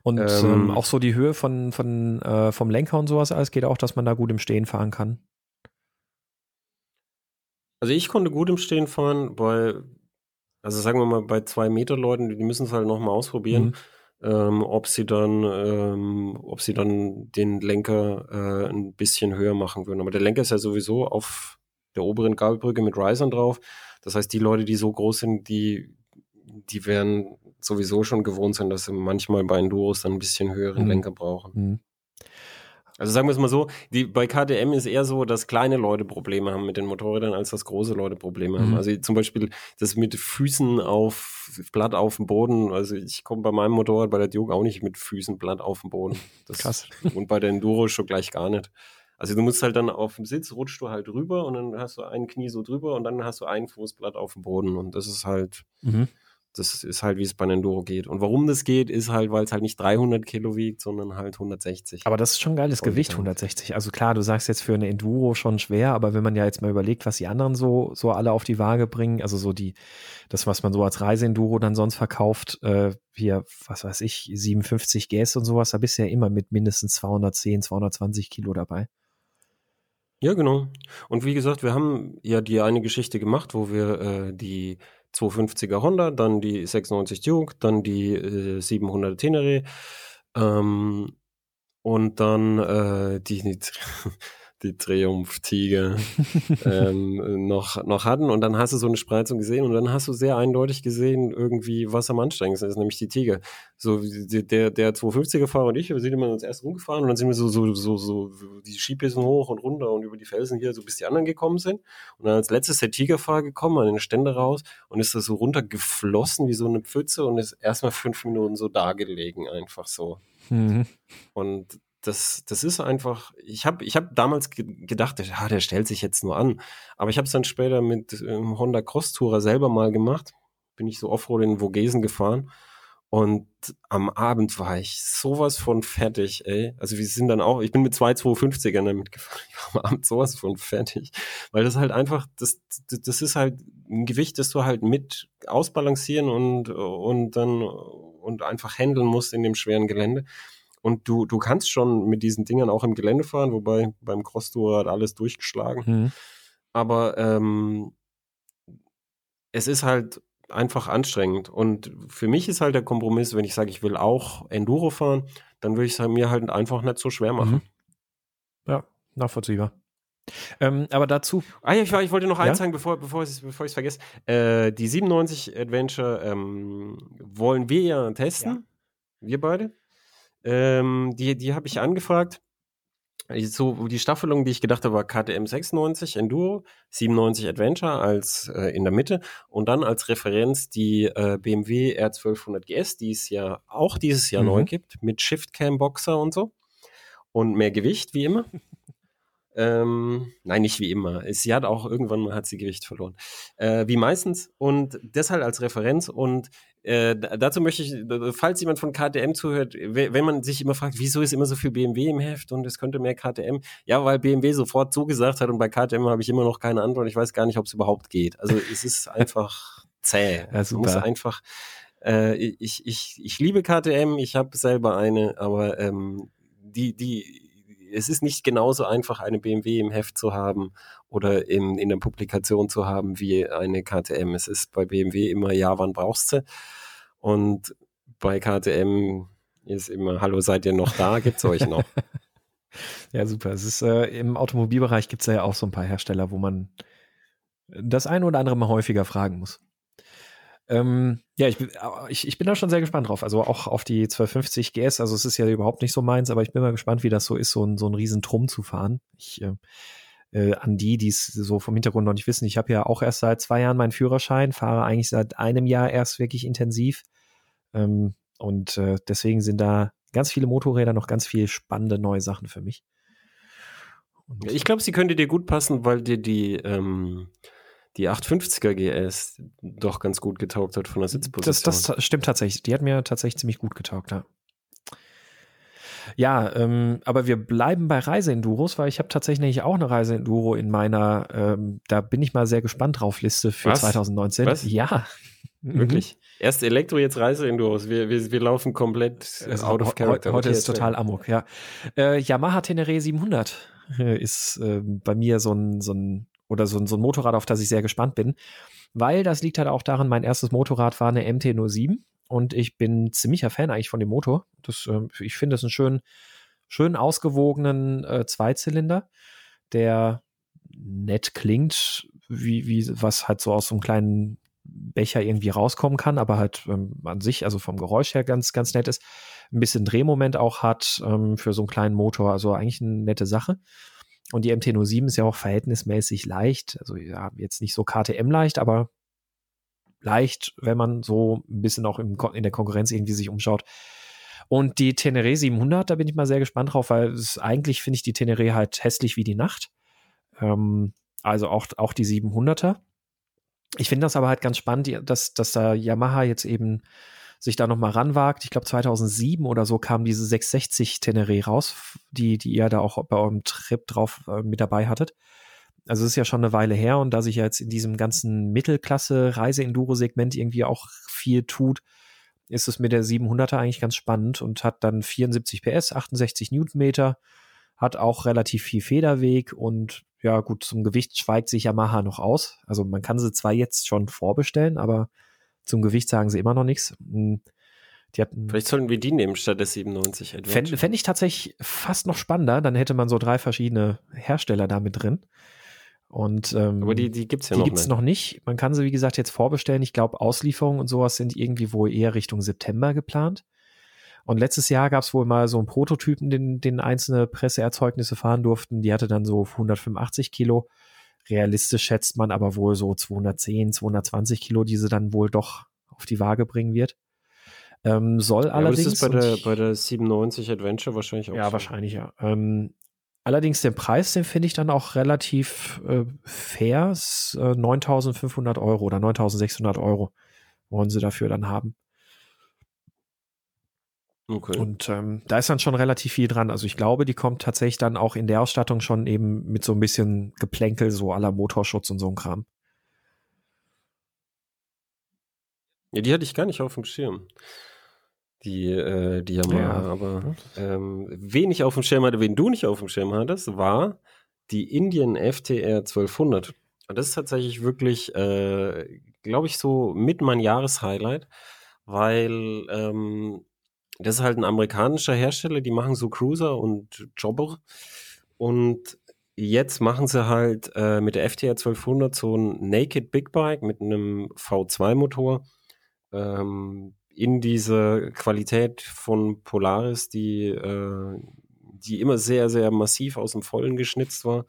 Und ähm, ähm, auch so die Höhe von, von, äh, vom Lenker und sowas alles geht auch, dass man da gut im Stehen fahren kann. Also ich konnte gut im Stehen fahren, weil, also sagen wir mal, bei zwei Meter Leuten, die müssen es halt nochmal ausprobieren, mhm. ähm, ob sie dann, ähm, ob sie dann den Lenker äh, ein bisschen höher machen würden. Aber der Lenker ist ja sowieso auf der oberen Gabelbrücke mit Risern drauf. Das heißt, die Leute, die so groß sind, die, die werden sowieso schon gewohnt sein, dass sie manchmal bei Enduros dann ein bisschen höheren mhm. Lenker brauchen. Mhm. Also sagen wir es mal so, die, bei KTM ist eher so, dass kleine Leute Probleme haben mit den Motorrädern, als dass große Leute Probleme haben. Mhm. Also zum Beispiel das mit Füßen auf Blatt auf dem Boden. Also ich komme bei meinem Motorrad bei der Duke auch nicht mit Füßen Blatt auf dem Boden. Das, Krass. Und bei der Enduro schon gleich gar nicht. Also du musst halt dann auf dem Sitz, rutschst du halt rüber und dann hast du ein Knie so drüber und dann hast du ein Fußblatt auf dem Boden und das ist halt, mhm. Das ist halt, wie es bei Enduro geht. Und warum das geht, ist halt, weil es halt nicht 300 Kilo wiegt, sondern halt 160. Aber das ist schon geiles und Gewicht, 160. Also klar, du sagst jetzt für eine Enduro schon schwer, aber wenn man ja jetzt mal überlegt, was die anderen so, so alle auf die Waage bringen, also so die, das, was man so als Reiseenduro dann sonst verkauft, äh, hier, was weiß ich, 57 Gas und sowas, da bist du ja immer mit mindestens 210, 220 Kilo dabei. Ja, genau. Und wie gesagt, wir haben ja die eine Geschichte gemacht, wo wir äh, die 250er Honda, dann die 690 Duke, dann die äh, 700 Tenere ähm, und dann äh, die, die Triumph-Tiger ähm, noch, noch hatten. Und dann hast du so eine Spreizung gesehen und dann hast du sehr eindeutig gesehen, irgendwie, was am anstrengendsten ist, nämlich die Tiger. So, der, der 250er-Fahrer und ich, wir sind immer uns erst rumgefahren und dann sind wir so, so, so, so die Skipisten hoch und runter und über die Felsen hier, so bis die anderen gekommen sind. Und dann als letztes der Tigerfahrer gekommen, an den Ständer raus und ist da so runtergeflossen wie so eine Pfütze und ist erstmal fünf Minuten so dagelegen, einfach so. Mhm. Und das, das ist einfach, ich habe ich hab damals ge gedacht, ja, der stellt sich jetzt nur an. Aber ich habe es dann später mit ähm, Honda Cross Tourer selber mal gemacht. Bin ich so Offroad in Vogesen gefahren. Und am Abend war ich sowas von fertig, ey. Also wir sind dann auch, ich bin mit zwei 250ern damit gefahren. Ich war am Abend sowas von fertig. Weil das halt einfach, das, das ist halt ein Gewicht, das du halt mit ausbalancieren und, und dann und einfach handeln musst in dem schweren Gelände. Und du, du kannst schon mit diesen Dingern auch im Gelände fahren, wobei beim Cross-Tour hat alles durchgeschlagen. Mhm. Aber ähm, es ist halt einfach anstrengend. Und für mich ist halt der Kompromiss, wenn ich sage, ich will auch Enduro fahren, dann würde ich es mir halt einfach nicht so schwer machen. Mhm. Ja, nachvollziehbar. Ähm, aber dazu. Ah ja, ich, ich wollte noch ja? eins sagen, bevor, bevor ich es bevor vergesse. Äh, die 97 Adventure ähm, wollen wir ja testen. Ja. Wir beide. Ähm, die die habe ich angefragt. so die Staffelung, die ich gedacht habe, war KTM 96 Enduro, 97 Adventure als äh, in der Mitte und dann als Referenz die äh, BMW R1200 GS, die es ja auch dieses Jahr mhm. neu gibt, mit Shift Cam Boxer und so und mehr Gewicht wie immer. Ähm, nein, nicht wie immer. Sie hat auch irgendwann mal hat sie Gewicht verloren. Äh, wie meistens. Und deshalb als Referenz. Und äh, dazu möchte ich, falls jemand von KTM zuhört, wenn man sich immer fragt, wieso ist immer so viel BMW im Heft und es könnte mehr KTM? Ja, weil BMW sofort so gesagt hat und bei KTM habe ich immer noch keine Antwort. Ich weiß gar nicht, ob es überhaupt geht. Also es ist einfach zäh. Ja, super. Man muss einfach äh, ich, ich, ich liebe KTM, ich habe selber eine, aber ähm, die, die es ist nicht genauso einfach, eine BMW im Heft zu haben oder in, in der Publikation zu haben wie eine KTM. Es ist bei BMW immer, ja, wann brauchst du? Und bei KTM ist immer, hallo, seid ihr noch da? Gibt's euch noch? ja, super. Es ist äh, im Automobilbereich gibt es ja auch so ein paar Hersteller, wo man das eine oder andere mal häufiger fragen muss. Ähm, ja, ich, ich, ich bin da schon sehr gespannt drauf. Also auch auf die 1250 GS. Also es ist ja überhaupt nicht so meins, aber ich bin mal gespannt, wie das so ist, so ein, so ein riesen Trumm zu fahren. Ich, äh, äh, an die, die es so vom Hintergrund noch nicht wissen. Ich habe ja auch erst seit zwei Jahren meinen Führerschein, fahre eigentlich seit einem Jahr erst wirklich intensiv. Ähm, und äh, deswegen sind da ganz viele Motorräder noch ganz viele spannende neue Sachen für mich. Und ich glaube, sie könnte dir gut passen, weil dir die ähm, die 850er GS doch ganz gut getaugt hat von der Sitzposition. Das, das stimmt tatsächlich. Die hat mir tatsächlich ziemlich gut getaugt, ja. Ja, ähm, aber wir bleiben bei Reiseenduros, weil ich habe tatsächlich auch eine Reiseenduro in meiner, ähm, da bin ich mal sehr gespannt drauf, Liste für Was? 2019. Was? Ja. Wirklich? Erst Elektro, jetzt Reiseenduros. Wir, wir, wir laufen komplett also, out of character. Heute ist total amok, ja. Äh, Yamaha Tenere 700 äh, ist äh, bei mir so ein, so ein oder so, so ein Motorrad, auf das ich sehr gespannt bin, weil das liegt halt auch daran, mein erstes Motorrad war eine MT-07 und ich bin ziemlicher Fan eigentlich von dem Motor. Das, äh, ich finde es einen schönen, schön ausgewogenen äh, Zweizylinder, der nett klingt, wie, wie was halt so aus so einem kleinen Becher irgendwie rauskommen kann, aber halt ähm, an sich, also vom Geräusch her ganz, ganz nett ist. Ein bisschen Drehmoment auch hat ähm, für so einen kleinen Motor, also eigentlich eine nette Sache. Und die MT-07 ist ja auch verhältnismäßig leicht. Also ja, jetzt nicht so KTM leicht, aber leicht, wenn man so ein bisschen auch im, in der Konkurrenz irgendwie sich umschaut. Und die Tenere 700, da bin ich mal sehr gespannt drauf, weil es, eigentlich finde ich die Tenere halt hässlich wie die Nacht. Ähm, also auch, auch die 700er. Ich finde das aber halt ganz spannend, dass, dass da Yamaha jetzt eben sich da nochmal ranwagt. Ich glaube 2007 oder so kam diese 660 Teneré raus, die, die ihr da auch bei eurem Trip drauf äh, mit dabei hattet. Also es ist ja schon eine Weile her und da sich ja jetzt in diesem ganzen Mittelklasse-Reise-Enduro-Segment irgendwie auch viel tut, ist es mit der 700er eigentlich ganz spannend und hat dann 74 PS, 68 Newtonmeter, hat auch relativ viel Federweg und ja gut, zum Gewicht schweigt sich Yamaha noch aus. Also man kann sie zwar jetzt schon vorbestellen, aber zum Gewicht sagen sie immer noch nichts. Hm, die hatten, Vielleicht sollten wir die nehmen statt des 97 Fände fänd ich tatsächlich fast noch spannender. Dann hätte man so drei verschiedene Hersteller da mit drin. Und, ähm, Aber die, die gibt es ja die noch, gibt's nicht. noch nicht. Man kann sie, wie gesagt, jetzt vorbestellen. Ich glaube, Auslieferungen und sowas sind irgendwie wohl eher Richtung September geplant. Und letztes Jahr gab es wohl mal so einen Prototypen, den, den einzelne Presseerzeugnisse fahren durften. Die hatte dann so 185 Kilo. Realistisch schätzt man aber wohl so 210, 220 Kilo, die sie dann wohl doch auf die Waage bringen wird. Ähm, soll ja, allerdings. ist bei der, bei der 97 Adventure wahrscheinlich auch. Ja, so. wahrscheinlich, ja. Ähm, allerdings den Preis, den finde ich dann auch relativ äh, fair. Äh, 9500 Euro oder 9600 Euro wollen sie dafür dann haben. Okay. Und ähm, da ist dann schon relativ viel dran. Also ich glaube, die kommt tatsächlich dann auch in der Ausstattung schon eben mit so ein bisschen Geplänkel, so aller Motorschutz und so ein Kram. Ja, die hatte ich gar nicht auf dem Schirm. Die, äh, die Yamaha, ja. aber ähm, wen ich auf dem Schirm hatte, wen du nicht auf dem Schirm hattest, war die Indian FTR 1200. Und das ist tatsächlich wirklich, äh, glaube ich, so mit mein Jahreshighlight, weil ähm, das ist halt ein amerikanischer Hersteller, die machen so Cruiser und Jobber. Und jetzt machen sie halt äh, mit der FTR 1200 so ein Naked Big Bike mit einem V2-Motor ähm, in diese Qualität von Polaris, die, äh, die immer sehr, sehr massiv aus dem Vollen geschnitzt war.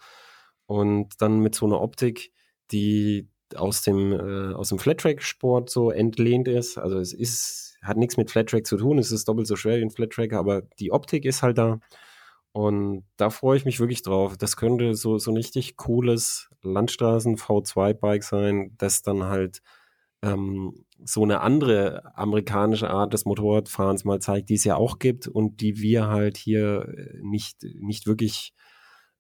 Und dann mit so einer Optik, die aus dem, äh, aus dem Flattrack-Sport so entlehnt ist. Also es ist, hat nichts mit Flattrack zu tun, es ist doppelt so schwer wie ein Flattrack, aber die Optik ist halt da. Und da freue ich mich wirklich drauf. Das könnte so, so ein richtig cooles Landstraßen-V2-Bike sein, das dann halt ähm, so eine andere amerikanische Art des Motorradfahrens mal zeigt, die es ja auch gibt und die wir halt hier äh, nicht, nicht wirklich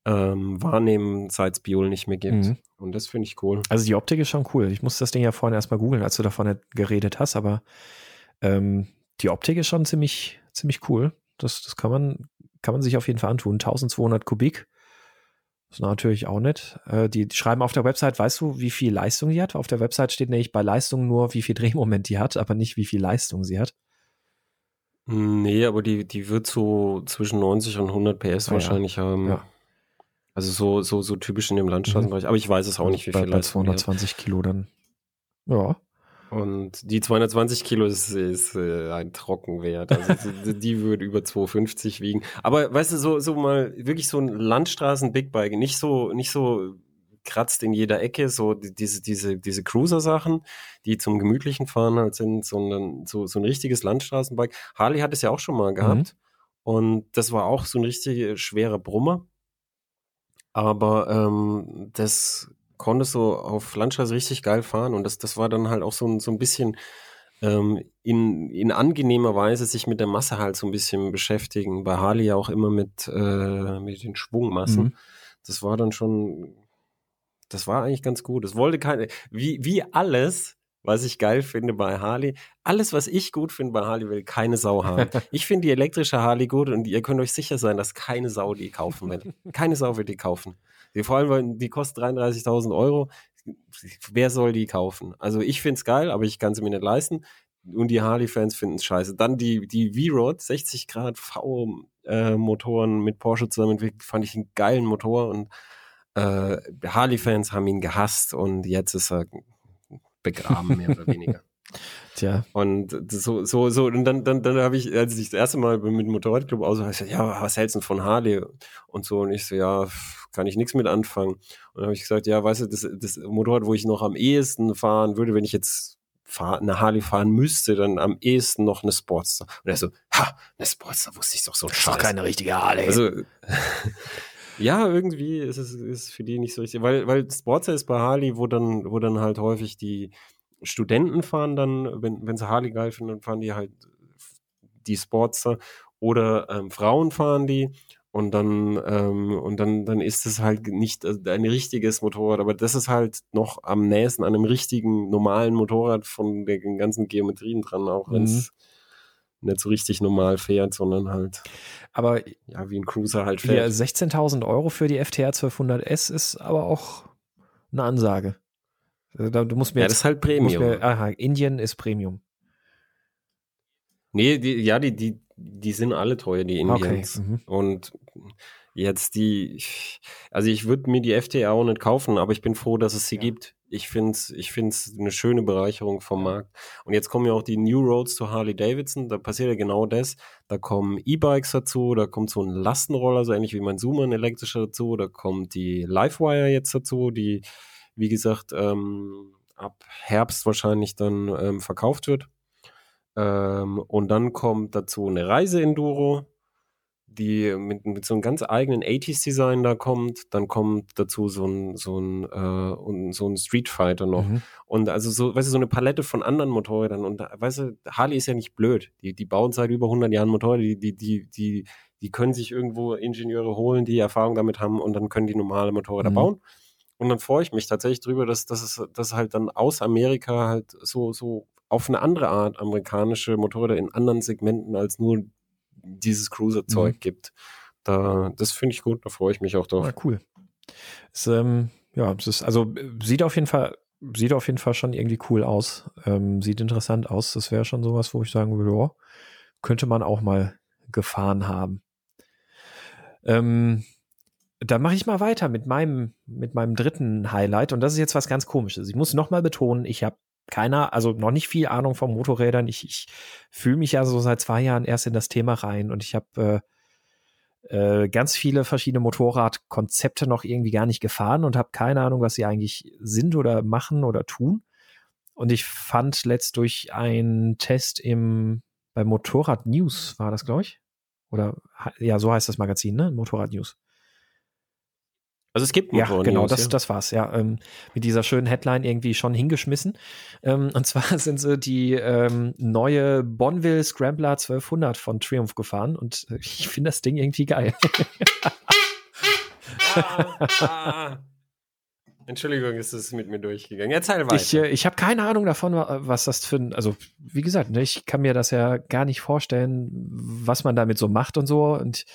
ähm, wahrnehmen, seit es Biol nicht mehr gibt. Mhm. Und das finde ich cool. Also die Optik ist schon cool. Ich muss das Ding ja vorhin erstmal googeln, als du davon geredet hast, aber ähm, die Optik ist schon ziemlich, ziemlich cool. Das, das kann man, kann man sich auf jeden Fall antun. 1200 Kubik. Das ist natürlich auch nett. Äh, die, die, schreiben auf der Website, weißt du, wie viel Leistung die hat? Auf der Website steht nämlich bei Leistung nur, wie viel Drehmoment die hat, aber nicht, wie viel Leistung sie hat. Nee, aber die, die wird so zwischen 90 und 100 PS ah, wahrscheinlich ja. haben. Ja. Also so, so, so typisch in dem Landstraßenbereich. Mhm. Aber ich weiß es auch nicht, wie bei, viel. Bei 220 Kilo dann. Ja. Und die 220 Kilo ist, ist äh, ein Trockenwert. Also die, würde über 250 wiegen. Aber weißt du, so, so mal wirklich so ein Landstraßen-Big nicht so, nicht so kratzt in jeder Ecke, so diese, diese, diese Cruiser-Sachen, die zum gemütlichen Fahren halt sind, sondern so, so ein richtiges Landstraßenbike. Harley hat es ja auch schon mal gehabt. Mhm. Und das war auch so ein richtig schwerer Brummer. Aber ähm, das konnte so auf Landstraße richtig geil fahren und das, das war dann halt auch so, ein so ein bisschen ähm, in, in angenehmer Weise sich mit der Masse halt so ein bisschen beschäftigen. Bei Harley ja auch immer mit, äh, mit den Schwungmassen. Mhm. Das war dann schon, das war eigentlich ganz gut. Es wollte keine, wie, wie alles, was ich geil finde bei Harley. Alles, was ich gut finde bei Harley, will keine Sau haben. ich finde die elektrische Harley gut und ihr könnt euch sicher sein, dass keine Sau die kaufen will. Keine Sau wird die kaufen. Die, vor allem, die kostet 33.000 Euro. Wer soll die kaufen? Also ich finde es geil, aber ich kann sie mir nicht leisten. Und die Harley-Fans finden es scheiße. Dann die, die V-Rod, 60 Grad V-Motoren mit Porsche zusammen, fand ich einen geilen Motor und äh, Harley-Fans haben ihn gehasst und jetzt ist er begraben, mehr oder weniger. Tja. Und so, so, so, und dann, dann, dann habe ich, als ich das erste Mal mit dem Motorradclub aus, ich gesagt, ja, was hältst du von Harley? Und so, und ich so, ja, kann ich nichts mit anfangen. Und dann habe ich gesagt, ja, weißt du, das, das Motorrad, wo ich noch am ehesten fahren würde, wenn ich jetzt fahr, eine Harley fahren müsste, dann am ehesten noch eine Sportster. Und er so, ha, eine Sportster wusste ich doch so. Das ist doch keine richtige Harley. Also, Ja, irgendwie ist es ist für die nicht so richtig, weil, weil Sportster ist bei Harley, wo dann, wo dann halt häufig die Studenten fahren dann, wenn, wenn sie Harley geil finden, dann fahren die halt die Sportster oder ähm, Frauen fahren die und dann ähm, und dann dann ist es halt nicht ein richtiges Motorrad, aber das ist halt noch am nächsten an einem richtigen normalen Motorrad von den ganzen Geometrien dran, auch wenn es mhm nicht so richtig normal fährt, sondern halt aber ja, wie ein Cruiser halt fährt. Ja, 16.000 Euro für die FTR 1200S ist aber auch eine Ansage. Also du musst mir ja, das ist halt Premium. Mir, aha, Indien ist Premium. Nee, die, ja, die, die, die sind alle teuer, die Indians. Okay. Mhm. Und jetzt die, also ich würde mir die FTA auch nicht kaufen, aber ich bin froh, dass es sie ja. gibt. Ich finde es ich find's eine schöne Bereicherung vom Markt. Und jetzt kommen ja auch die New Roads zu Harley Davidson. Da passiert ja genau das. Da kommen E-Bikes dazu, da kommt so ein Lastenroller, so ähnlich wie mein Zoomer, ein elektrischer dazu. Da kommt die Livewire jetzt dazu, die, wie gesagt, ähm, ab Herbst wahrscheinlich dann ähm, verkauft wird. Ähm, und dann kommt dazu eine Reise-Enduro die mit, mit so einem ganz eigenen 80s-Design da kommt. Dann kommt dazu so ein, so ein, äh, so ein Street Fighter noch. Mhm. Und also so, weißt du, so eine Palette von anderen Motorrädern. Und weißt du, Harley ist ja nicht blöd. Die, die bauen seit über 100 Jahren Motorräder. Die, die, die, die, die können sich irgendwo Ingenieure holen, die Erfahrung damit haben und dann können die normale Motorräder mhm. bauen. Und dann freue ich mich tatsächlich drüber, dass, dass es dass halt dann aus Amerika halt so, so auf eine andere Art amerikanische Motorräder in anderen Segmenten als nur dieses Cruiser-Zeug mhm. gibt. Da, das finde ich gut, da freue ich mich auch drauf. Ja, ah, cool. Es, ähm, ja, es ist, also sieht auf jeden Fall, sieht auf jeden Fall schon irgendwie cool aus. Ähm, sieht interessant aus. Das wäre schon sowas, wo ich sagen würde, oh, könnte man auch mal gefahren haben. Ähm, dann mache ich mal weiter mit meinem, mit meinem dritten Highlight. Und das ist jetzt was ganz komisches. Ich muss nochmal betonen, ich habe keiner, also noch nicht viel Ahnung von Motorrädern. Ich, ich fühle mich ja so seit zwei Jahren erst in das Thema rein und ich habe äh, ganz viele verschiedene Motorradkonzepte noch irgendwie gar nicht gefahren und habe keine Ahnung, was sie eigentlich sind oder machen oder tun. Und ich fand letzt durch einen Test im bei Motorrad News war das, glaube ich. Oder ja, so heißt das Magazin, ne? Motorrad News. Also es gibt Motorrad Ja, genau, News, das, ja. das war's, ja. Ähm, mit dieser schönen Headline irgendwie schon hingeschmissen. Ähm, und zwar sind sie die ähm, neue Bonville Scrambler 1200 von Triumph gefahren und ich finde das Ding irgendwie geil. ah, ah. Entschuldigung, ist es mit mir durchgegangen. Erzähl weiter. Ich, äh, ich habe keine Ahnung davon, was das für ein, also wie gesagt, ne, ich kann mir das ja gar nicht vorstellen, was man damit so macht und so. Und ich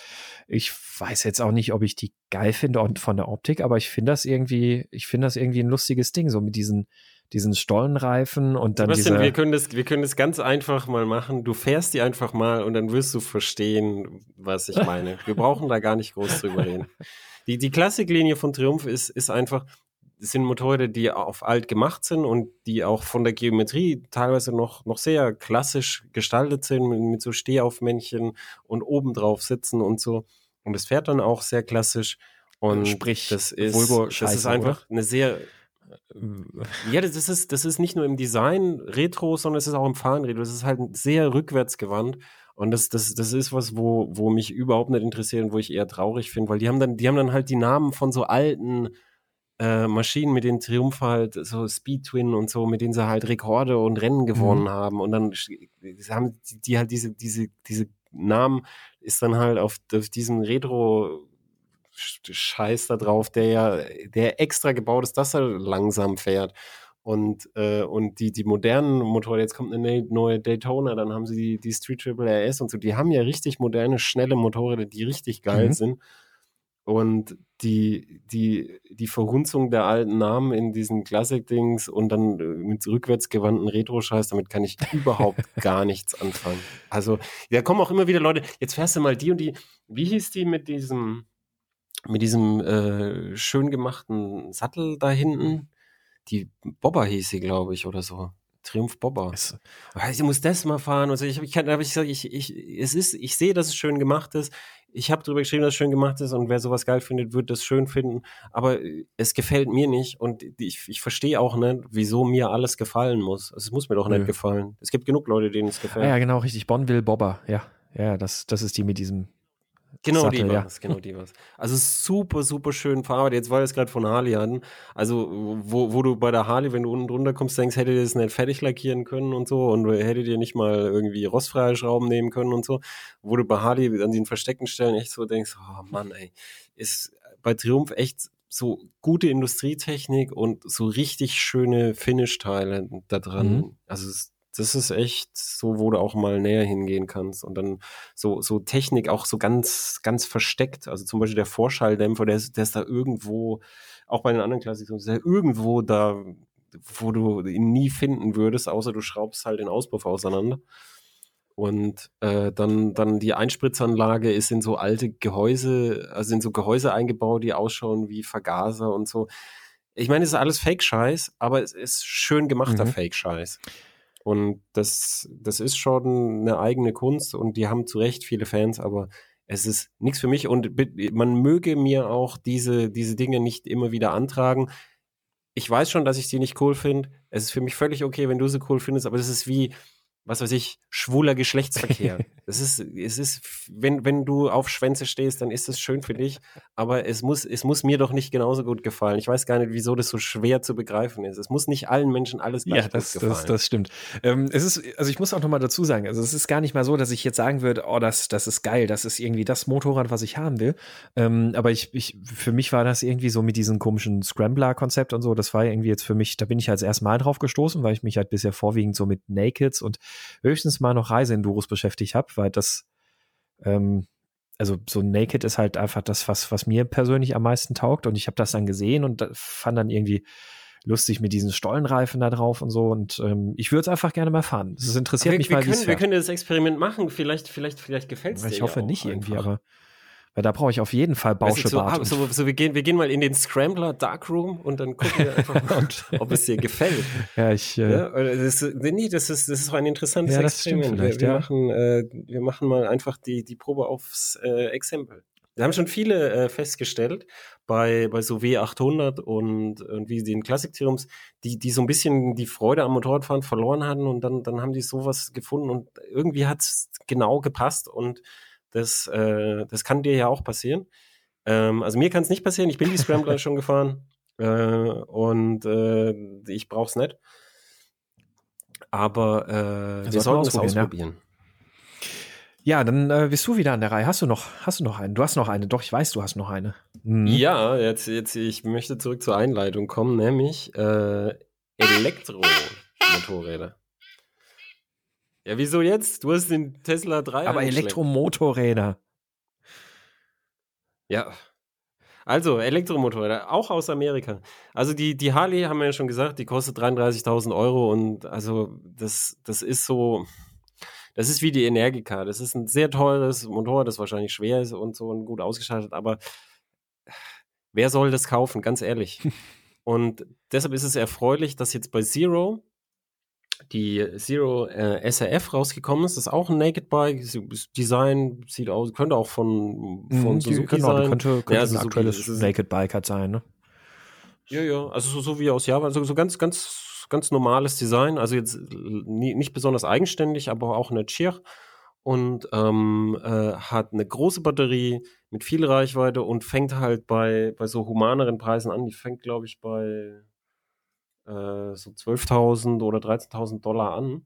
weiß jetzt auch nicht, ob ich die geil finde und von der Optik, aber ich finde das irgendwie, ich finde das irgendwie ein lustiges Ding, so mit diesen, diesen Stollenreifen und dann Sebastian, wir können das, wir können das ganz einfach mal machen. Du fährst die einfach mal und dann wirst du verstehen, was ich meine. wir brauchen da gar nicht groß drüber reden. Die, die Klassiklinie von Triumph ist, ist einfach, sind Motorräder, die auf alt gemacht sind und die auch von der Geometrie teilweise noch, noch sehr klassisch gestaltet sind, mit, mit so Stehaufmännchen und oben drauf sitzen und so. Und es fährt dann auch sehr klassisch. Und Sprich, das ist, Volvo das ist einfach oder? eine sehr, ja, das ist, das ist nicht nur im Design Retro, sondern es ist auch im Fahren Retro. Das ist halt sehr rückwärtsgewandt. Und das, das, das ist was, wo, wo mich überhaupt nicht interessiert und wo ich eher traurig finde, weil die haben dann, die haben dann halt die Namen von so alten äh, Maschinen, mit denen Triumph halt, so Speed Twin und so, mit denen sie halt Rekorde und Rennen gewonnen mhm. haben. Und dann haben die halt diese, diese, diese Namen ist dann halt auf, auf diesem Retro Scheiß da drauf, der ja, der extra gebaut ist, dass er langsam fährt. Und, äh, und die, die modernen Motorräder, jetzt kommt eine neue Daytona, dann haben sie die, die Street Triple RS und so, die haben ja richtig moderne, schnelle Motorräder, die richtig geil mhm. sind. Und die, die, die Verhunzung der alten Namen in diesen Classic-Dings und dann äh, mit rückwärtsgewandten Retro-Scheiß, damit kann ich überhaupt gar nichts anfangen. Also, da kommen auch immer wieder Leute, jetzt fährst du mal die und die, wie hieß die mit diesem, mit diesem äh, schön gemachten Sattel da hinten? Die Bobber hieß sie, glaube ich, oder so. Triumph Bobber. Es, ich muss das mal fahren und so. Ich, ich, ich, gesagt, ich, ich, es ist, ich sehe, dass es schön gemacht ist ich habe darüber geschrieben, dass es schön gemacht ist und wer sowas geil findet, wird das schön finden. Aber äh, es gefällt mir nicht und ich, ich verstehe auch nicht, wieso mir alles gefallen muss. Es muss mir doch nicht gefallen. Es gibt genug Leute, denen es gefällt. Ah, ja, genau, richtig. Bonville Bobber, ja. Ja, das, das ist die mit diesem Genau Sattel, die war's, ja. genau die war's. Also super, super schön verarbeitet. Jetzt war das gerade von Harley an. Also, wo, wo du bei der Harley, wenn du unten drunter kommst, denkst, hättet ihr das nicht fertig lackieren können und so und hättet ihr nicht mal irgendwie rostfreie Schrauben nehmen können und so. Wo du bei Harley an den versteckten Stellen echt so denkst, oh Mann, ey, ist bei Triumph echt so gute Industrietechnik und so richtig schöne Finish-Teile da dran. Mhm. Also, es das ist echt so, wo du auch mal näher hingehen kannst und dann so, so Technik auch so ganz, ganz versteckt. Also zum Beispiel der Vorschalldämpfer, der ist, der ist da irgendwo, auch bei den anderen Klassikern, ist der irgendwo da, wo du ihn nie finden würdest, außer du schraubst halt den Auspuff auseinander. Und äh, dann, dann die Einspritzanlage ist in so alte Gehäuse, also in so Gehäuse eingebaut, die ausschauen wie Vergaser und so. Ich meine, es ist alles Fake-Scheiß, aber es ist schön gemachter mhm. Fake-Scheiß. Und das, das ist schon eine eigene Kunst und die haben zu Recht viele Fans, aber es ist nichts für mich und man möge mir auch diese, diese Dinge nicht immer wieder antragen. Ich weiß schon, dass ich sie nicht cool finde. Es ist für mich völlig okay, wenn du sie cool findest, aber das ist wie, was weiß ich, schwuler Geschlechtsverkehr. es ist, es ist, wenn, wenn du auf Schwänze stehst, dann ist es schön für dich, aber es muss, es muss mir doch nicht genauso gut gefallen. Ich weiß gar nicht, wieso das so schwer zu begreifen ist. Es muss nicht allen Menschen alles gleich ja, das, gefallen. Das, das stimmt. Ähm, es ist, also ich muss auch nochmal dazu sagen, also es ist gar nicht mal so, dass ich jetzt sagen würde, oh, das, das ist geil, das ist irgendwie das Motorrad, was ich haben will. Ähm, aber ich, ich, für mich war das irgendwie so mit diesem komischen Scrambler-Konzept und so, das war irgendwie jetzt für mich, da bin ich als erstes Mal drauf gestoßen, weil ich mich halt bisher vorwiegend so mit Nakeds und höchstens mal noch Reiseenduros beschäftigt habe, weil das, ähm, also so Naked ist halt einfach das, was, was mir persönlich am meisten taugt. Und ich habe das dann gesehen und fand dann irgendwie lustig mit diesen Stollenreifen da drauf und so. Und ähm, ich würde es einfach gerne mal fahren. Das interessiert wir, mich wir mal. Können, wir können das Experiment machen. Vielleicht, vielleicht, vielleicht gefällt es dir. Ich hoffe ja nicht irgendwie, aber weil da brauche ich auf jeden Fall Bauschebart. Weißt du, so, so, so, wir, gehen, wir gehen mal in den Scrambler Darkroom und dann gucken wir einfach mal, ob es dir gefällt. Ja, ich. Äh, ja, das, nee, das ist, das ist ein interessantes ja, Experiment. Wir, wir, ja. machen, äh, wir machen mal einfach die, die Probe aufs äh, Exempel. da haben schon viele äh, festgestellt, bei, bei so W800 und, und wie den Klassiktheorums, die, die so ein bisschen die Freude am Motorradfahren verloren hatten und dann, dann haben die sowas gefunden und irgendwie hat es genau gepasst und das, äh, das kann dir ja auch passieren. Ähm, also mir kann es nicht passieren, ich bin die Scrambler schon gefahren äh, und äh, ich brauche es nicht. Aber äh, wir sollten es ausprobieren. Ja. Ja, dann äh, bist du wieder an der Reihe. Hast du noch, hast du noch eine? Du hast noch eine. Doch, ich weiß, du hast noch eine. Mhm. Ja, jetzt, jetzt, ich möchte zurück zur Einleitung kommen, nämlich äh, Elektromotorräder. Ja, wieso jetzt? Du hast den Tesla 3. Aber Elektromotorräder. Ja. Also, Elektromotorräder, auch aus Amerika. Also, die, die Harley, haben wir ja schon gesagt, die kostet 33.000 Euro und also, das, das ist so, das ist wie die Energica. Das ist ein sehr teures Motorrad, das wahrscheinlich schwer ist und so und gut ausgeschaltet, aber wer soll das kaufen, ganz ehrlich? und deshalb ist es erfreulich, dass jetzt bei Zero die Zero äh, SRF rausgekommen ist. Das ist auch ein Naked Bike. Design sieht aus, könnte auch von, von mhm, Suzuki genau, sein. Könnte, könnte ja, ein aktuelles Naked Bike halt sein, ne? Ja, ja, also so, so wie aus Japan, so, so ganz, ganz ganz normales Design, also jetzt nie, nicht besonders eigenständig, aber auch eine Chir und ähm, äh, hat eine große Batterie mit viel Reichweite und fängt halt bei, bei so humaneren Preisen an. Die fängt, glaube ich, bei äh, so 12.000 oder 13.000 Dollar an.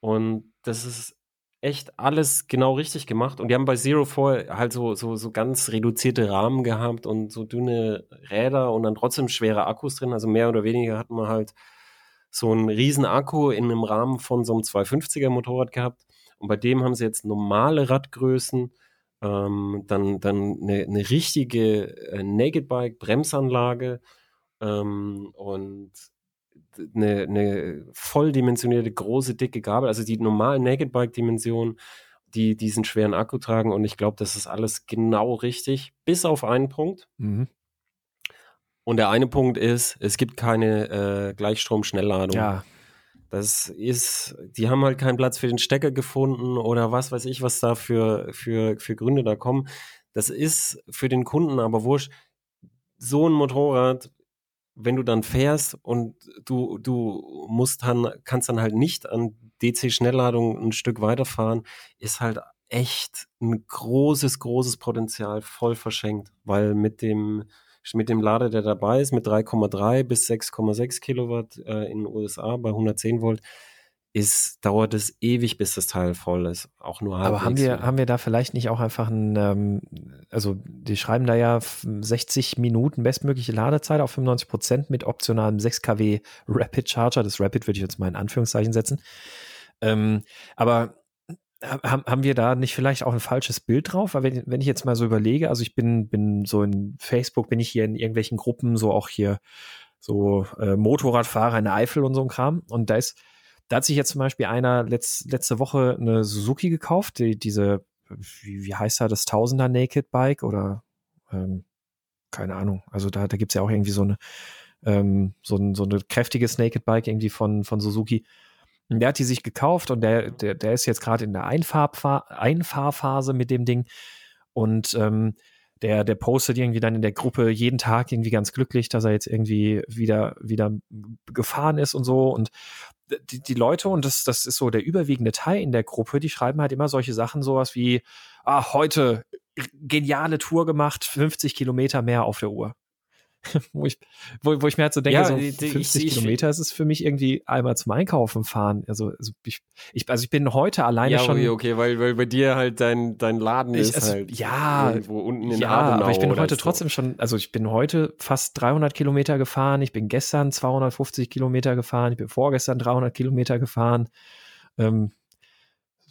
Und das ist echt alles genau richtig gemacht. Und die haben bei Zero vorher halt so, so, so ganz reduzierte Rahmen gehabt und so dünne Räder und dann trotzdem schwere Akkus drin. Also mehr oder weniger hat man halt so einen riesen Akku in einem Rahmen von so einem 250er Motorrad gehabt. Und bei dem haben sie jetzt normale Radgrößen, ähm, dann, dann eine, eine richtige äh, Naked Bike Bremsanlage ähm, und eine, eine volldimensionierte große dicke Gabel, also die normalen Naked Bike Dimensionen, die diesen schweren Akku tragen. Und ich glaube, das ist alles genau richtig, bis auf einen Punkt. Mhm. Und der eine Punkt ist, es gibt keine äh, Gleichstrom-Schnellladung. Ja. Das ist, die haben halt keinen Platz für den Stecker gefunden oder was weiß ich, was da für, für, für Gründe da kommen. Das ist für den Kunden aber wurscht. So ein Motorrad, wenn du dann fährst und du, du musst dann, kannst dann halt nicht an DC-Schnellladung ein Stück weiterfahren, ist halt echt ein großes, großes Potenzial voll verschenkt, weil mit dem, mit dem Lader, der dabei ist, mit 3,3 bis 6,6 Kilowatt äh, in den USA bei 110 Volt, ist, dauert es ewig, bis das Teil voll ist. Auch nur halbwegs. Aber haben wir, haben wir da vielleicht nicht auch einfach ein, ähm, also die schreiben da ja 60 Minuten bestmögliche Ladezeit auf 95 Prozent mit optionalem 6 kW Rapid Charger. Das Rapid würde ich jetzt mal in Anführungszeichen setzen. Ähm, aber haben, haben wir da nicht vielleicht auch ein falsches Bild drauf? Weil wenn, wenn ich jetzt mal so überlege, also ich bin, bin so in Facebook, bin ich hier in irgendwelchen Gruppen, so auch hier so äh, Motorradfahrer in der Eifel und so ein Kram. Und da ist, da hat sich jetzt zum Beispiel einer letzt, letzte Woche eine Suzuki gekauft, die, diese, wie, wie heißt da, das Tausender Naked Bike oder ähm, keine Ahnung. Also da, da gibt's ja auch irgendwie so eine, ähm, so, ein, so eine kräftiges Naked Bike irgendwie von, von Suzuki. Der hat die sich gekauft und der, der, der ist jetzt gerade in der Einfahrpha Einfahrphase mit dem Ding. Und ähm, der, der postet irgendwie dann in der Gruppe jeden Tag irgendwie ganz glücklich, dass er jetzt irgendwie wieder, wieder gefahren ist und so. Und die, die Leute, und das, das ist so der überwiegende Teil in der Gruppe, die schreiben halt immer solche Sachen, sowas wie, ah, heute geniale Tour gemacht, 50 Kilometer mehr auf der Uhr. wo, ich, wo, wo ich mir halt so denke, ja, so 50 ich, Kilometer ist es für mich irgendwie einmal zum Einkaufen fahren. Also, also, ich, ich, also ich bin heute alleine ja, schon. Okay, okay, weil, weil bei dir halt dein, dein Laden ich, ist also, halt ja, irgendwo unten in ja, Adenau aber ich bin heute so. trotzdem schon, also ich bin heute fast 300 Kilometer gefahren. Ich bin gestern 250 Kilometer gefahren. Ich bin vorgestern 300 Kilometer gefahren. Ähm,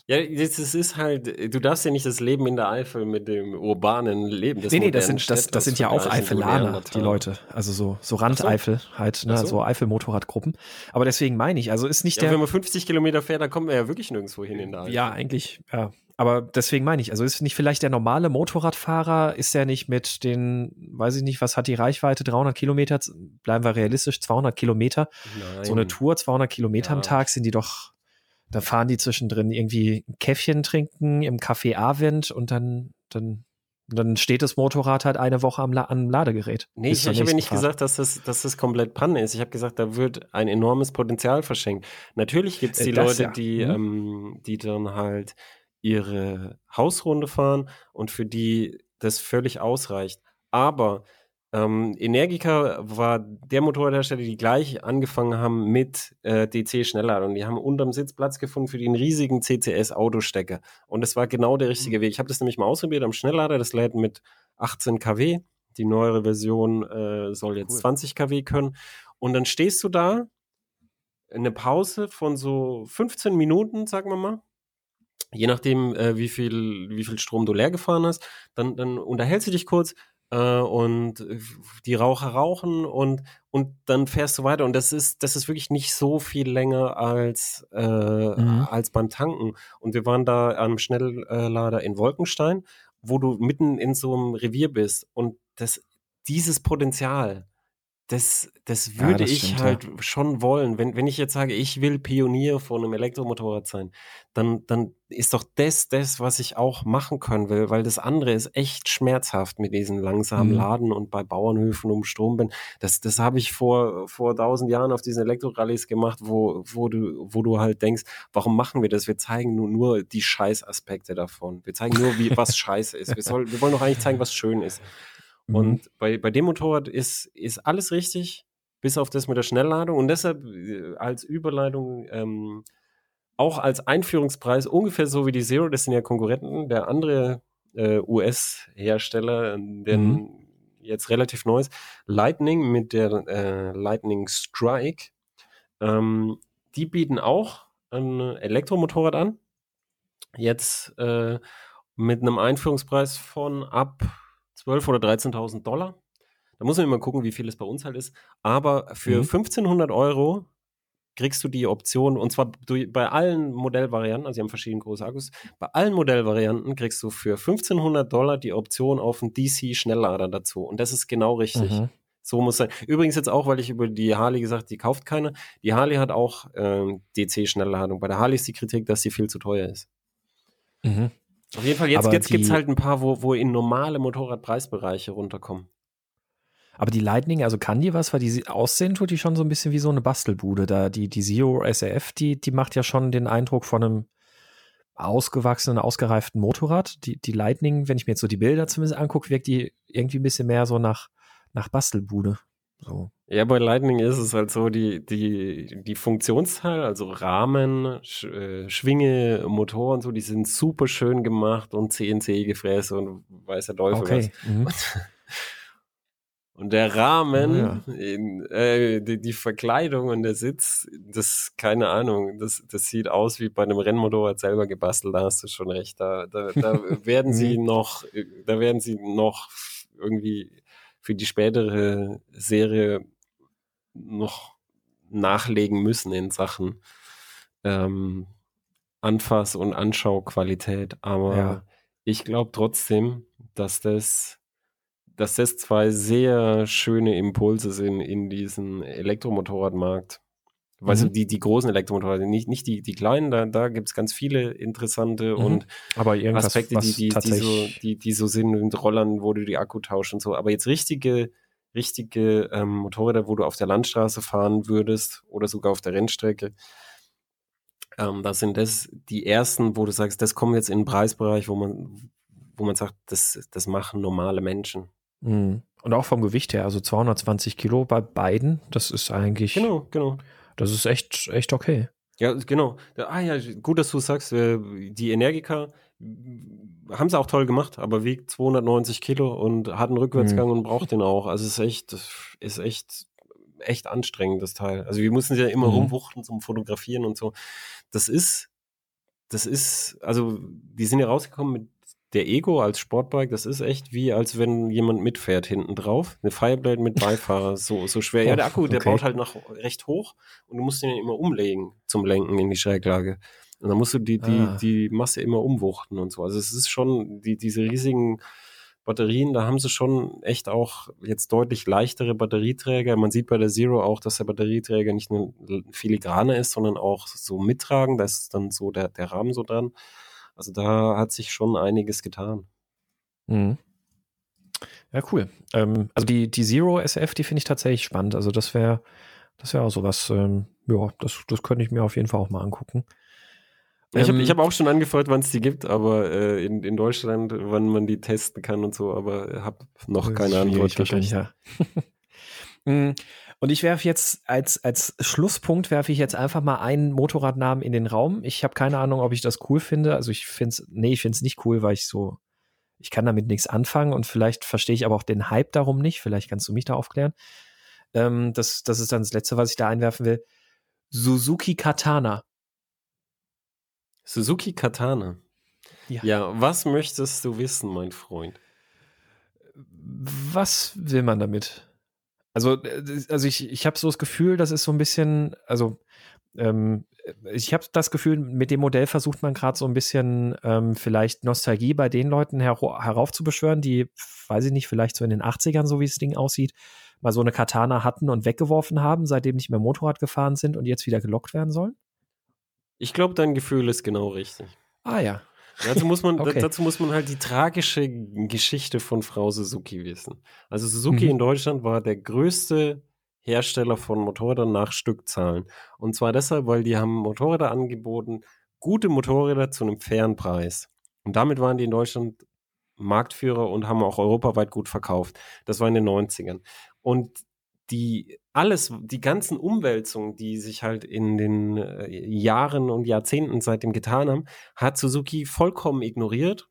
ja, das ist halt, du darfst ja nicht das Leben in der Eifel mit dem urbanen Leben. Nee, nee, das sind, das, das sind ja auch Eifelaner, die Leute. Also so, so Randeifel so. halt, ne, so, so Eifel-Motorradgruppen. Aber deswegen meine ich, also ist nicht ja, der. Wenn man 50 Kilometer fährt, dann kommt man ja wirklich nirgendwo hin in der Eifel. Ja, eigentlich, ja. Aber deswegen meine ich, also ist nicht vielleicht der normale Motorradfahrer, ist der nicht mit den, weiß ich nicht, was hat die Reichweite, 300 Kilometer, bleiben wir realistisch, 200 Kilometer. Nein. So eine Tour, 200 Kilometer ja. am Tag sind die doch da fahren die zwischendrin irgendwie ein Käffchen trinken im Café Avent und dann, dann Dann steht das Motorrad halt eine Woche am, La am Ladegerät. Nee, ich, ich habe ja nicht Fahrt. gesagt, dass das, dass das komplett Panne ist. Ich habe gesagt, da wird ein enormes Potenzial verschenkt. Natürlich gibt es äh, die das, Leute, ja. die, mhm. ähm, die dann halt ihre Hausrunde fahren und für die das völlig ausreicht. Aber ähm, Energica war der Motorradhersteller, die gleich angefangen haben mit äh, DC-Schnellladung. Die haben unterm Sitz Platz gefunden für den riesigen CCS-Autostecker. Und das war genau der richtige mhm. Weg. Ich habe das nämlich mal ausprobiert am Schnelllader. Das lädt mit 18 kW. Die neuere Version äh, soll jetzt cool. 20 kW können. Und dann stehst du da, eine Pause von so 15 Minuten, sagen wir mal. Je nachdem, äh, wie, viel, wie viel Strom du leer gefahren hast. Dann, dann unterhältst du dich kurz, äh, und die Raucher rauchen und, und dann fährst du weiter. Und das ist, das ist wirklich nicht so viel länger als, äh, mhm. als beim Tanken. Und wir waren da am Schnelllader in Wolkenstein, wo du mitten in so einem Revier bist. Und das, dieses Potenzial, das, das würde ja, das ich halt ja. schon wollen. Wenn, wenn ich jetzt sage, ich will Pionier von einem Elektromotorrad sein, dann, dann ist doch das das, was ich auch machen können will, weil das andere ist echt schmerzhaft mit diesen langsamen mhm. Laden und bei Bauernhöfen um Strom bin. Das, das habe ich vor, vor tausend Jahren auf diesen Elektrorallies gemacht, wo, wo du, wo du halt denkst, warum machen wir das? Wir zeigen nur, nur die Scheißaspekte davon. Wir zeigen nur, wie, was scheiße ist. Wir, soll, wir wollen doch eigentlich zeigen, was schön ist. Mhm. Und bei, bei dem Motorrad ist, ist alles richtig, bis auf das mit der Schnellladung. Und deshalb äh, als Überleitung, ähm, auch als Einführungspreis ungefähr so wie die Zero, das sind ja Konkurrenten, der andere äh, US-Hersteller, der mhm. jetzt relativ neu ist, Lightning mit der äh, Lightning Strike, ähm, die bieten auch ein Elektromotorrad an. Jetzt äh, mit einem Einführungspreis von ab 12.000 oder 13.000 Dollar. Da muss man immer gucken, wie viel es bei uns halt ist. Aber für mhm. 1500 Euro kriegst du die Option, und zwar bei allen Modellvarianten, also sie haben verschiedene große Akkus, bei allen Modellvarianten kriegst du für 1500 Dollar die Option auf einen DC-Schnelllader dazu. Und das ist genau richtig. Mhm. So muss sein. Übrigens jetzt auch, weil ich über die Harley gesagt, die kauft keine. Die Harley hat auch ähm, DC-Schnellladung. Bei der Harley ist die Kritik, dass sie viel zu teuer ist. Mhm. Auf jeden Fall, jetzt, jetzt gibt es halt ein paar, wo, wo in normale Motorradpreisbereiche runterkommen. Aber die Lightning, also kann die was, weil die aussehen tut die schon so ein bisschen wie so eine Bastelbude. Da die, die Zero SAF, die, die macht ja schon den Eindruck von einem ausgewachsenen, ausgereiften Motorrad. Die, die Lightning, wenn ich mir jetzt so die Bilder zumindest angucke, wirkt die irgendwie ein bisschen mehr so nach, nach Bastelbude. So. Ja, bei Lightning ist es halt so, die, die, die Funktionsteil, also Rahmen, Sch äh, Schwinge, Motor und so, die sind super schön gemacht und CNC-Gefräße und weiß der Teufel okay. was. Mhm. Und der Rahmen, ja. in, äh, die, die, Verkleidung und der Sitz, das, keine Ahnung, das, das sieht aus wie bei einem Rennmotorrad selber gebastelt, da hast du schon recht. Da, da, da werden sie mhm. noch, da werden sie noch irgendwie für die spätere Serie noch nachlegen müssen in Sachen ähm, Anfass- und Anschauqualität. Aber ja. ich glaube trotzdem, dass das, dass das zwei sehr schöne Impulse sind in diesen Elektromotorradmarkt. Mhm. Weißt du, die, die großen Elektromotorräder, nicht, nicht die, die kleinen, da, da gibt es ganz viele interessante mhm. und aber Aspekte, die, die, die, so, die, die so sind mit Rollern, wo du die Akku tauschst und so. Aber jetzt richtige, richtige ähm, Motorräder, wo du auf der Landstraße fahren würdest oder sogar auf der Rennstrecke, ähm, das sind das die ersten, wo du sagst, das kommt jetzt in den Preisbereich, wo man, wo man sagt, das, das machen normale Menschen. Mhm. Und auch vom Gewicht her, also 220 Kilo bei beiden, das ist eigentlich. Genau, genau. Das ist echt, echt okay. Ja, genau. Ah ja, gut, dass du sagst, die Energica haben sie auch toll gemacht, aber wiegt 290 Kilo und hat einen Rückwärtsgang mhm. und braucht den auch. Also es ist echt, ist echt, echt anstrengend, das Teil. Also wir mussten ja immer mhm. rumwuchten zum Fotografieren und so. Das ist, das ist, also die sind ja rausgekommen mit der Ego als Sportbike, das ist echt wie, als wenn jemand mitfährt hinten drauf. Eine Fireblade mit Beifahrer, so, so schwer. Ja, der Akku, der okay. baut halt noch recht hoch und du musst den immer umlegen zum Lenken in die Schräglage. Und dann musst du die, die, ah. die Masse immer umwuchten und so. Also es ist schon, die, diese riesigen Batterien, da haben sie schon echt auch jetzt deutlich leichtere Batterieträger. Man sieht bei der Zero auch, dass der Batterieträger nicht nur filigrane ist, sondern auch so mittragen. Da ist dann so der, der Rahmen so dran. Also da hat sich schon einiges getan. Mhm. Ja, cool. Ähm, also die, die Zero SF, die finde ich tatsächlich spannend. Also das wäre, das wäre auch sowas, ähm, ja, das, das könnte ich mir auf jeden Fall auch mal angucken. ich habe ich hab auch schon angefragt, wann es die gibt, aber äh, in, in Deutschland, wann man die testen kann und so, aber habe noch keine Antwort wahrscheinlich, ja. Und ich werfe jetzt als, als Schlusspunkt werfe ich jetzt einfach mal einen Motorradnamen in den Raum. Ich habe keine Ahnung, ob ich das cool finde. Also ich finde es, nee, ich finde es nicht cool, weil ich so, ich kann damit nichts anfangen und vielleicht verstehe ich aber auch den Hype darum nicht. Vielleicht kannst du mich da aufklären. Ähm, das, das ist dann das Letzte, was ich da einwerfen will. Suzuki Katana. Suzuki Katana. Ja. ja, was möchtest du wissen, mein Freund? Was will man damit? Also, äh, also ich, ich habe so das Gefühl, das ist so ein bisschen, also ähm, ich habe das Gefühl, mit dem Modell versucht man gerade so ein bisschen ähm, vielleicht Nostalgie bei den Leuten her heraufzubeschwören, die, weiß ich nicht, vielleicht so in den 80ern, so wie das Ding aussieht, mal so eine Katana hatten und weggeworfen haben, seitdem nicht mehr Motorrad gefahren sind und jetzt wieder gelockt werden sollen? Ich glaube, dein Gefühl ist genau richtig. Ah ja. Dazu muss man, okay. dazu muss man halt die tragische Geschichte von Frau Suzuki wissen. Also Suzuki mhm. in Deutschland war der größte Hersteller von Motorrädern nach Stückzahlen. Und zwar deshalb, weil die haben Motorräder angeboten, gute Motorräder zu einem fairen Preis. Und damit waren die in Deutschland Marktführer und haben auch europaweit gut verkauft. Das war in den 90ern. Und die alles, die ganzen Umwälzungen, die sich halt in den äh, Jahren und Jahrzehnten seitdem getan haben, hat Suzuki vollkommen ignoriert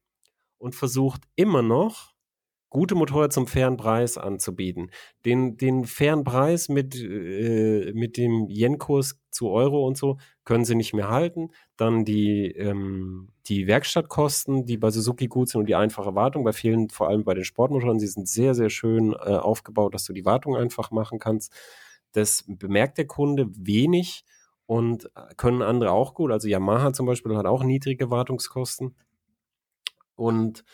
und versucht immer noch gute Motorräder zum fairen Preis anzubieten. Den, den fairen Preis mit, äh, mit dem Yen-Kurs zu Euro und so können sie nicht mehr halten. Dann die, ähm, die Werkstattkosten, die bei Suzuki gut sind und die einfache Wartung. Bei vielen, vor allem bei den Sportmotoren, sie sind sehr, sehr schön äh, aufgebaut, dass du die Wartung einfach machen kannst. Das bemerkt der Kunde wenig und äh, können andere auch gut. Also Yamaha zum Beispiel hat auch niedrige Wartungskosten. Und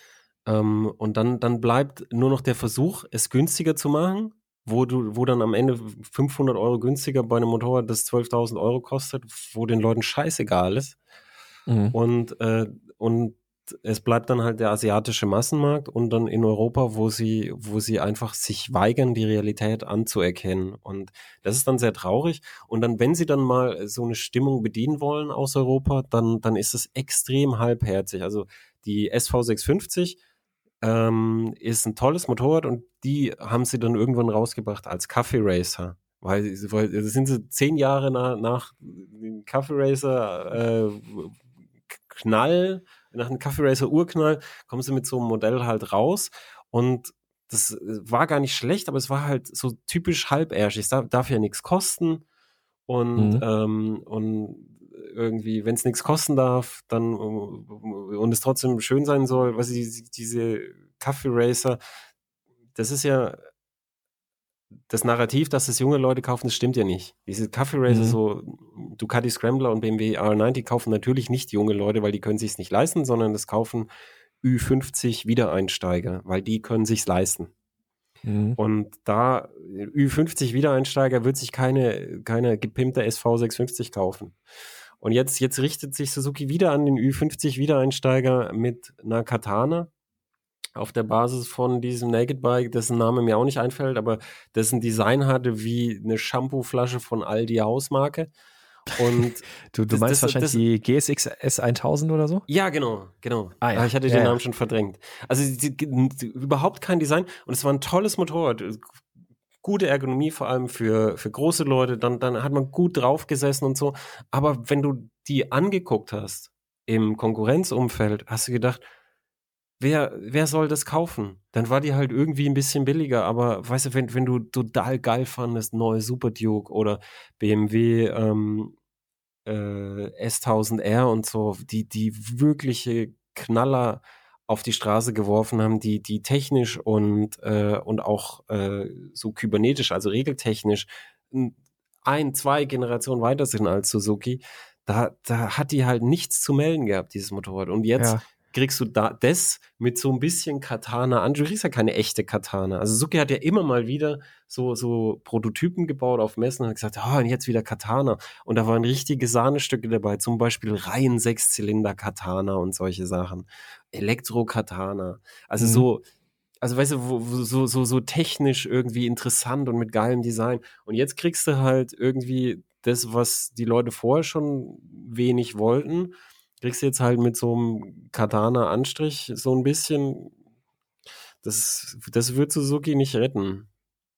ähm, und dann, dann bleibt nur noch der Versuch, es günstiger zu machen, wo du, wo dann am Ende 500 Euro günstiger bei einem Motorrad, das 12.000 Euro kostet, wo den Leuten scheißegal ist. Mhm. Und, äh, und es bleibt dann halt der asiatische Massenmarkt und dann in Europa, wo sie, wo sie einfach sich weigern, die Realität anzuerkennen. Und das ist dann sehr traurig. Und dann, wenn sie dann mal so eine Stimmung bedienen wollen aus Europa, dann, dann ist es extrem halbherzig. Also die SV650 ähm, ist ein tolles Motorrad und die haben sie dann irgendwann rausgebracht als Kaffee Racer. Weil, weil das sind sie zehn Jahre nach, nach dem Kaffee Racer äh, Knall, nach dem Kaffee Racer Urknall, kommen sie mit so einem Modell halt raus und das war gar nicht schlecht, aber es war halt so typisch halbärschig. Es darf, darf ja nichts kosten und, mhm. ähm, und irgendwie, wenn es nichts kosten darf, dann und es trotzdem schön sein soll, was die, diese Kaffee Racer, das ist ja das Narrativ, dass es junge Leute kaufen, das stimmt ja nicht. Diese Kaffee Racer, mhm. so Ducati Scrambler und BMW R90 kaufen natürlich nicht junge Leute, weil die können sich nicht leisten, sondern das kaufen Ü50 Wiedereinsteiger, weil die können sich's leisten. Mhm. Und da Ü50 Wiedereinsteiger wird sich keine, keine gepimpte SV650 kaufen. Und jetzt, jetzt richtet sich Suzuki wieder an den Ü50 Wiedereinsteiger mit einer Katana auf der Basis von diesem Naked Bike, dessen Name mir auch nicht einfällt, aber dessen Design hatte wie eine Shampooflasche von Aldi Hausmarke. Und du, du das, meinst das, wahrscheinlich das, die GSX S1000 oder so? Ja, genau, genau. Ah, ja. Ich hatte den ja, Namen ja. schon verdrängt. Also die, die, überhaupt kein Design und es war ein tolles Motorrad gute Ergonomie, vor allem für, für große Leute, dann, dann hat man gut drauf gesessen und so. Aber wenn du die angeguckt hast im Konkurrenzumfeld, hast du gedacht, wer, wer soll das kaufen? Dann war die halt irgendwie ein bisschen billiger, aber weißt du, wenn, wenn du total geil fandest, neue Super Duke oder BMW ähm, äh, S1000R und so, die, die wirkliche Knaller auf die Straße geworfen haben, die, die technisch und, äh, und auch äh, so kybernetisch, also regeltechnisch, ein, zwei Generationen weiter sind als Suzuki, da, da hat die halt nichts zu melden gehabt, dieses Motorrad. Und jetzt ja kriegst du da das mit so ein bisschen Katana an. Du kriegst ja keine echte Katana. Also Suki hat ja immer mal wieder so, so Prototypen gebaut auf Messen und hat gesagt, oh, und jetzt wieder Katana. Und da waren richtige Sahnestücke dabei, zum Beispiel Reihen Sechszylinder Katana und solche Sachen. Elektro-Katana. Also mhm. so, also weißt du, wo, so, so, so technisch irgendwie interessant und mit geilem Design. Und jetzt kriegst du halt irgendwie das, was die Leute vorher schon wenig wollten, kriegst du jetzt halt mit so einem Katana-Anstrich so ein bisschen. Das, das wird Suzuki nicht retten.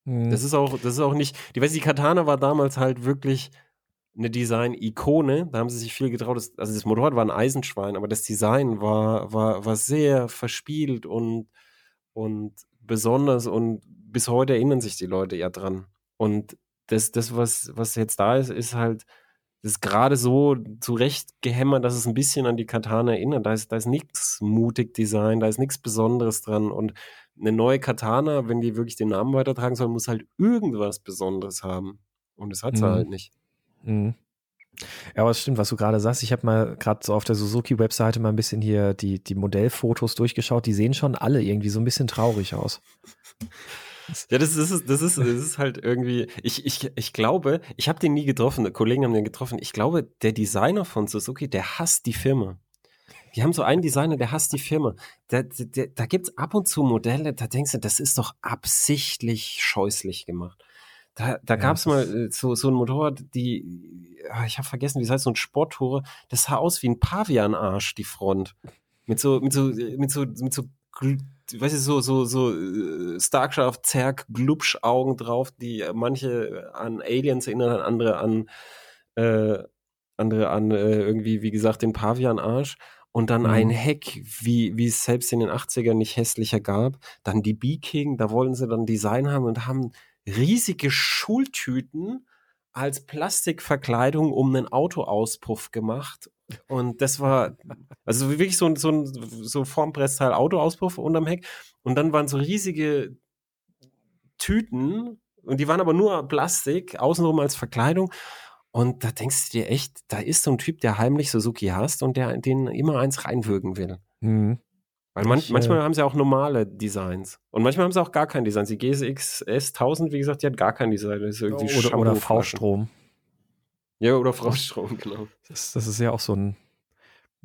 Mhm. Das ist auch, das ist auch nicht. Die, weißt, die Katana war damals halt wirklich eine Design-Ikone. Da haben sie sich viel getraut. Das, also das Motorrad war ein Eisenschwein, aber das Design war, war, war sehr verspielt und, und besonders und bis heute erinnern sich die Leute ja dran. Und das, das was, was jetzt da ist, ist halt, ist gerade so zurecht gehämmert, dass es ein bisschen an die Katana erinnert. Da ist, da ist nichts mutig Design, da ist nichts Besonderes dran. Und eine neue Katana, wenn die wirklich den Namen weitertragen soll, muss halt irgendwas Besonderes haben. Und das hat sie mhm. halt nicht. Mhm. Ja, aber es stimmt, was du gerade sagst. Ich habe mal gerade so auf der Suzuki-Webseite mal ein bisschen hier die, die Modellfotos durchgeschaut. Die sehen schon alle irgendwie so ein bisschen traurig aus. Ja, das ist, das ist, das ist halt irgendwie, ich, ich, ich glaube, ich habe den nie getroffen, Kollegen haben den getroffen. Ich glaube, der Designer von Suzuki, der hasst die Firma. Die haben so einen Designer, der hasst die Firma. Da, da, da gibt's ab und zu Modelle, da denkst du, das ist doch absichtlich scheußlich gemacht. Da, da ja, gab's mal äh, so, so ein Motorrad, die, ah, ich habe vergessen, wie es heißt, so ein Sporttore, das sah aus wie ein Pavianarsch, die Front. Mit so, mit so, mit so, mit so, weißt du, so, so, so äh, Starcraft, Zerg, Glubsch-Augen drauf, die manche an Aliens erinnern, andere an, äh, andere an äh, irgendwie, wie gesagt, den Pavian-Arsch und dann mhm. ein Heck, wie, wie es selbst in den 80ern nicht hässlicher gab. Dann die B-King, da wollen sie dann Design haben und haben riesige Schultüten als Plastikverkleidung um einen Autoauspuff gemacht. Und das war, also wirklich so ein, so ein so Formpressteil Autoauspuff unterm Heck. Und dann waren so riesige Tüten und die waren aber nur Plastik, außenrum als Verkleidung. Und da denkst du dir echt, da ist so ein Typ, der heimlich Suzuki hasst und der den immer eins reinwürgen will. Mhm. Weil man, ich, manchmal äh, haben sie auch normale Designs. Und manchmal haben sie auch gar kein Design. Die GSX S1000, wie gesagt, die hat gar kein Design. Das ist irgendwie oder, oder V-Strom. Ja, oder V-Strom, genau. Das, das, ist ja auch so ein.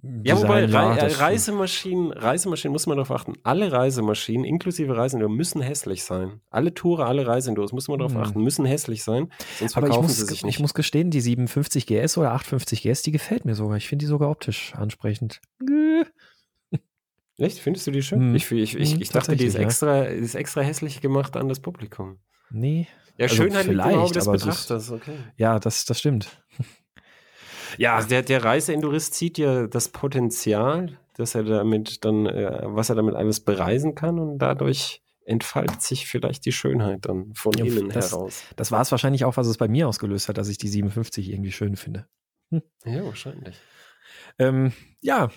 Design, ja, wobei ja, äh, Reisemaschinen, Reisemaschinen muss man darauf achten. Alle Reisemaschinen, inklusive Reisenduro, müssen hässlich sein. Alle Tourer, alle Reisenduros, muss man darauf mhm. achten, müssen hässlich sein. Sonst verkaufen Aber ich muss, sie sich nicht. Ich muss gestehen, die 750 GS oder 850 GS, die gefällt mir sogar. Ich finde die sogar optisch ansprechend. Echt? Findest du die schön? Hm. Ich, ich, ich, hm, ich dachte, die ist, extra, ja. ist extra hässlich gemacht an das Publikum. Nee. Ja, also Schönheit vielleicht, liegt im Betrachters, okay. Ja, das, das stimmt. ja, also der, der Reiseendurist sieht ja das Potenzial, dass er damit dann, äh, was er damit alles bereisen kann und dadurch entfaltet sich vielleicht die Schönheit dann von ja, innen das, heraus. Das war es wahrscheinlich auch, was es bei mir ausgelöst hat, dass ich die 57 irgendwie schön finde. Hm. Ja, wahrscheinlich. Ähm, ja,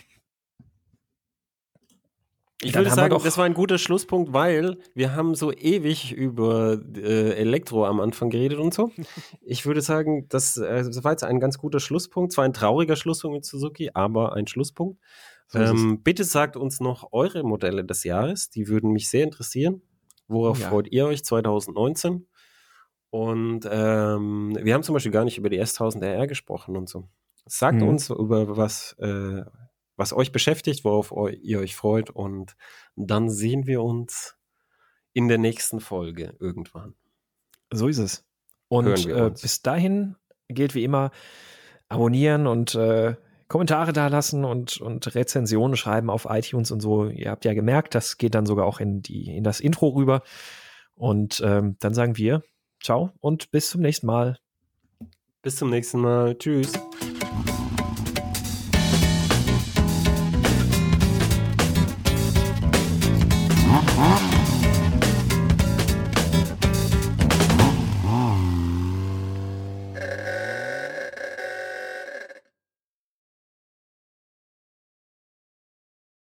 ich würde sagen, das war ein guter Schlusspunkt, weil wir haben so ewig über äh, Elektro am Anfang geredet und so. Ich würde sagen, das, äh, das war jetzt ein ganz guter Schlusspunkt. Zwar ein trauriger Schlusspunkt mit Suzuki, aber ein Schlusspunkt. So ähm, bitte sagt uns noch eure Modelle des Jahres. Die würden mich sehr interessieren. Worauf ja. freut ihr euch 2019? Und ähm, wir haben zum Beispiel gar nicht über die S1000 RR gesprochen und so. Sagt hm. uns über was äh, was euch beschäftigt, worauf ihr euch freut. Und dann sehen wir uns in der nächsten Folge irgendwann. So ist es. Und äh, bis dahin gilt wie immer, abonnieren und äh, Kommentare da lassen und, und Rezensionen schreiben auf iTunes und so. Ihr habt ja gemerkt, das geht dann sogar auch in, die, in das Intro rüber. Und ähm, dann sagen wir ciao und bis zum nächsten Mal. Bis zum nächsten Mal. Tschüss.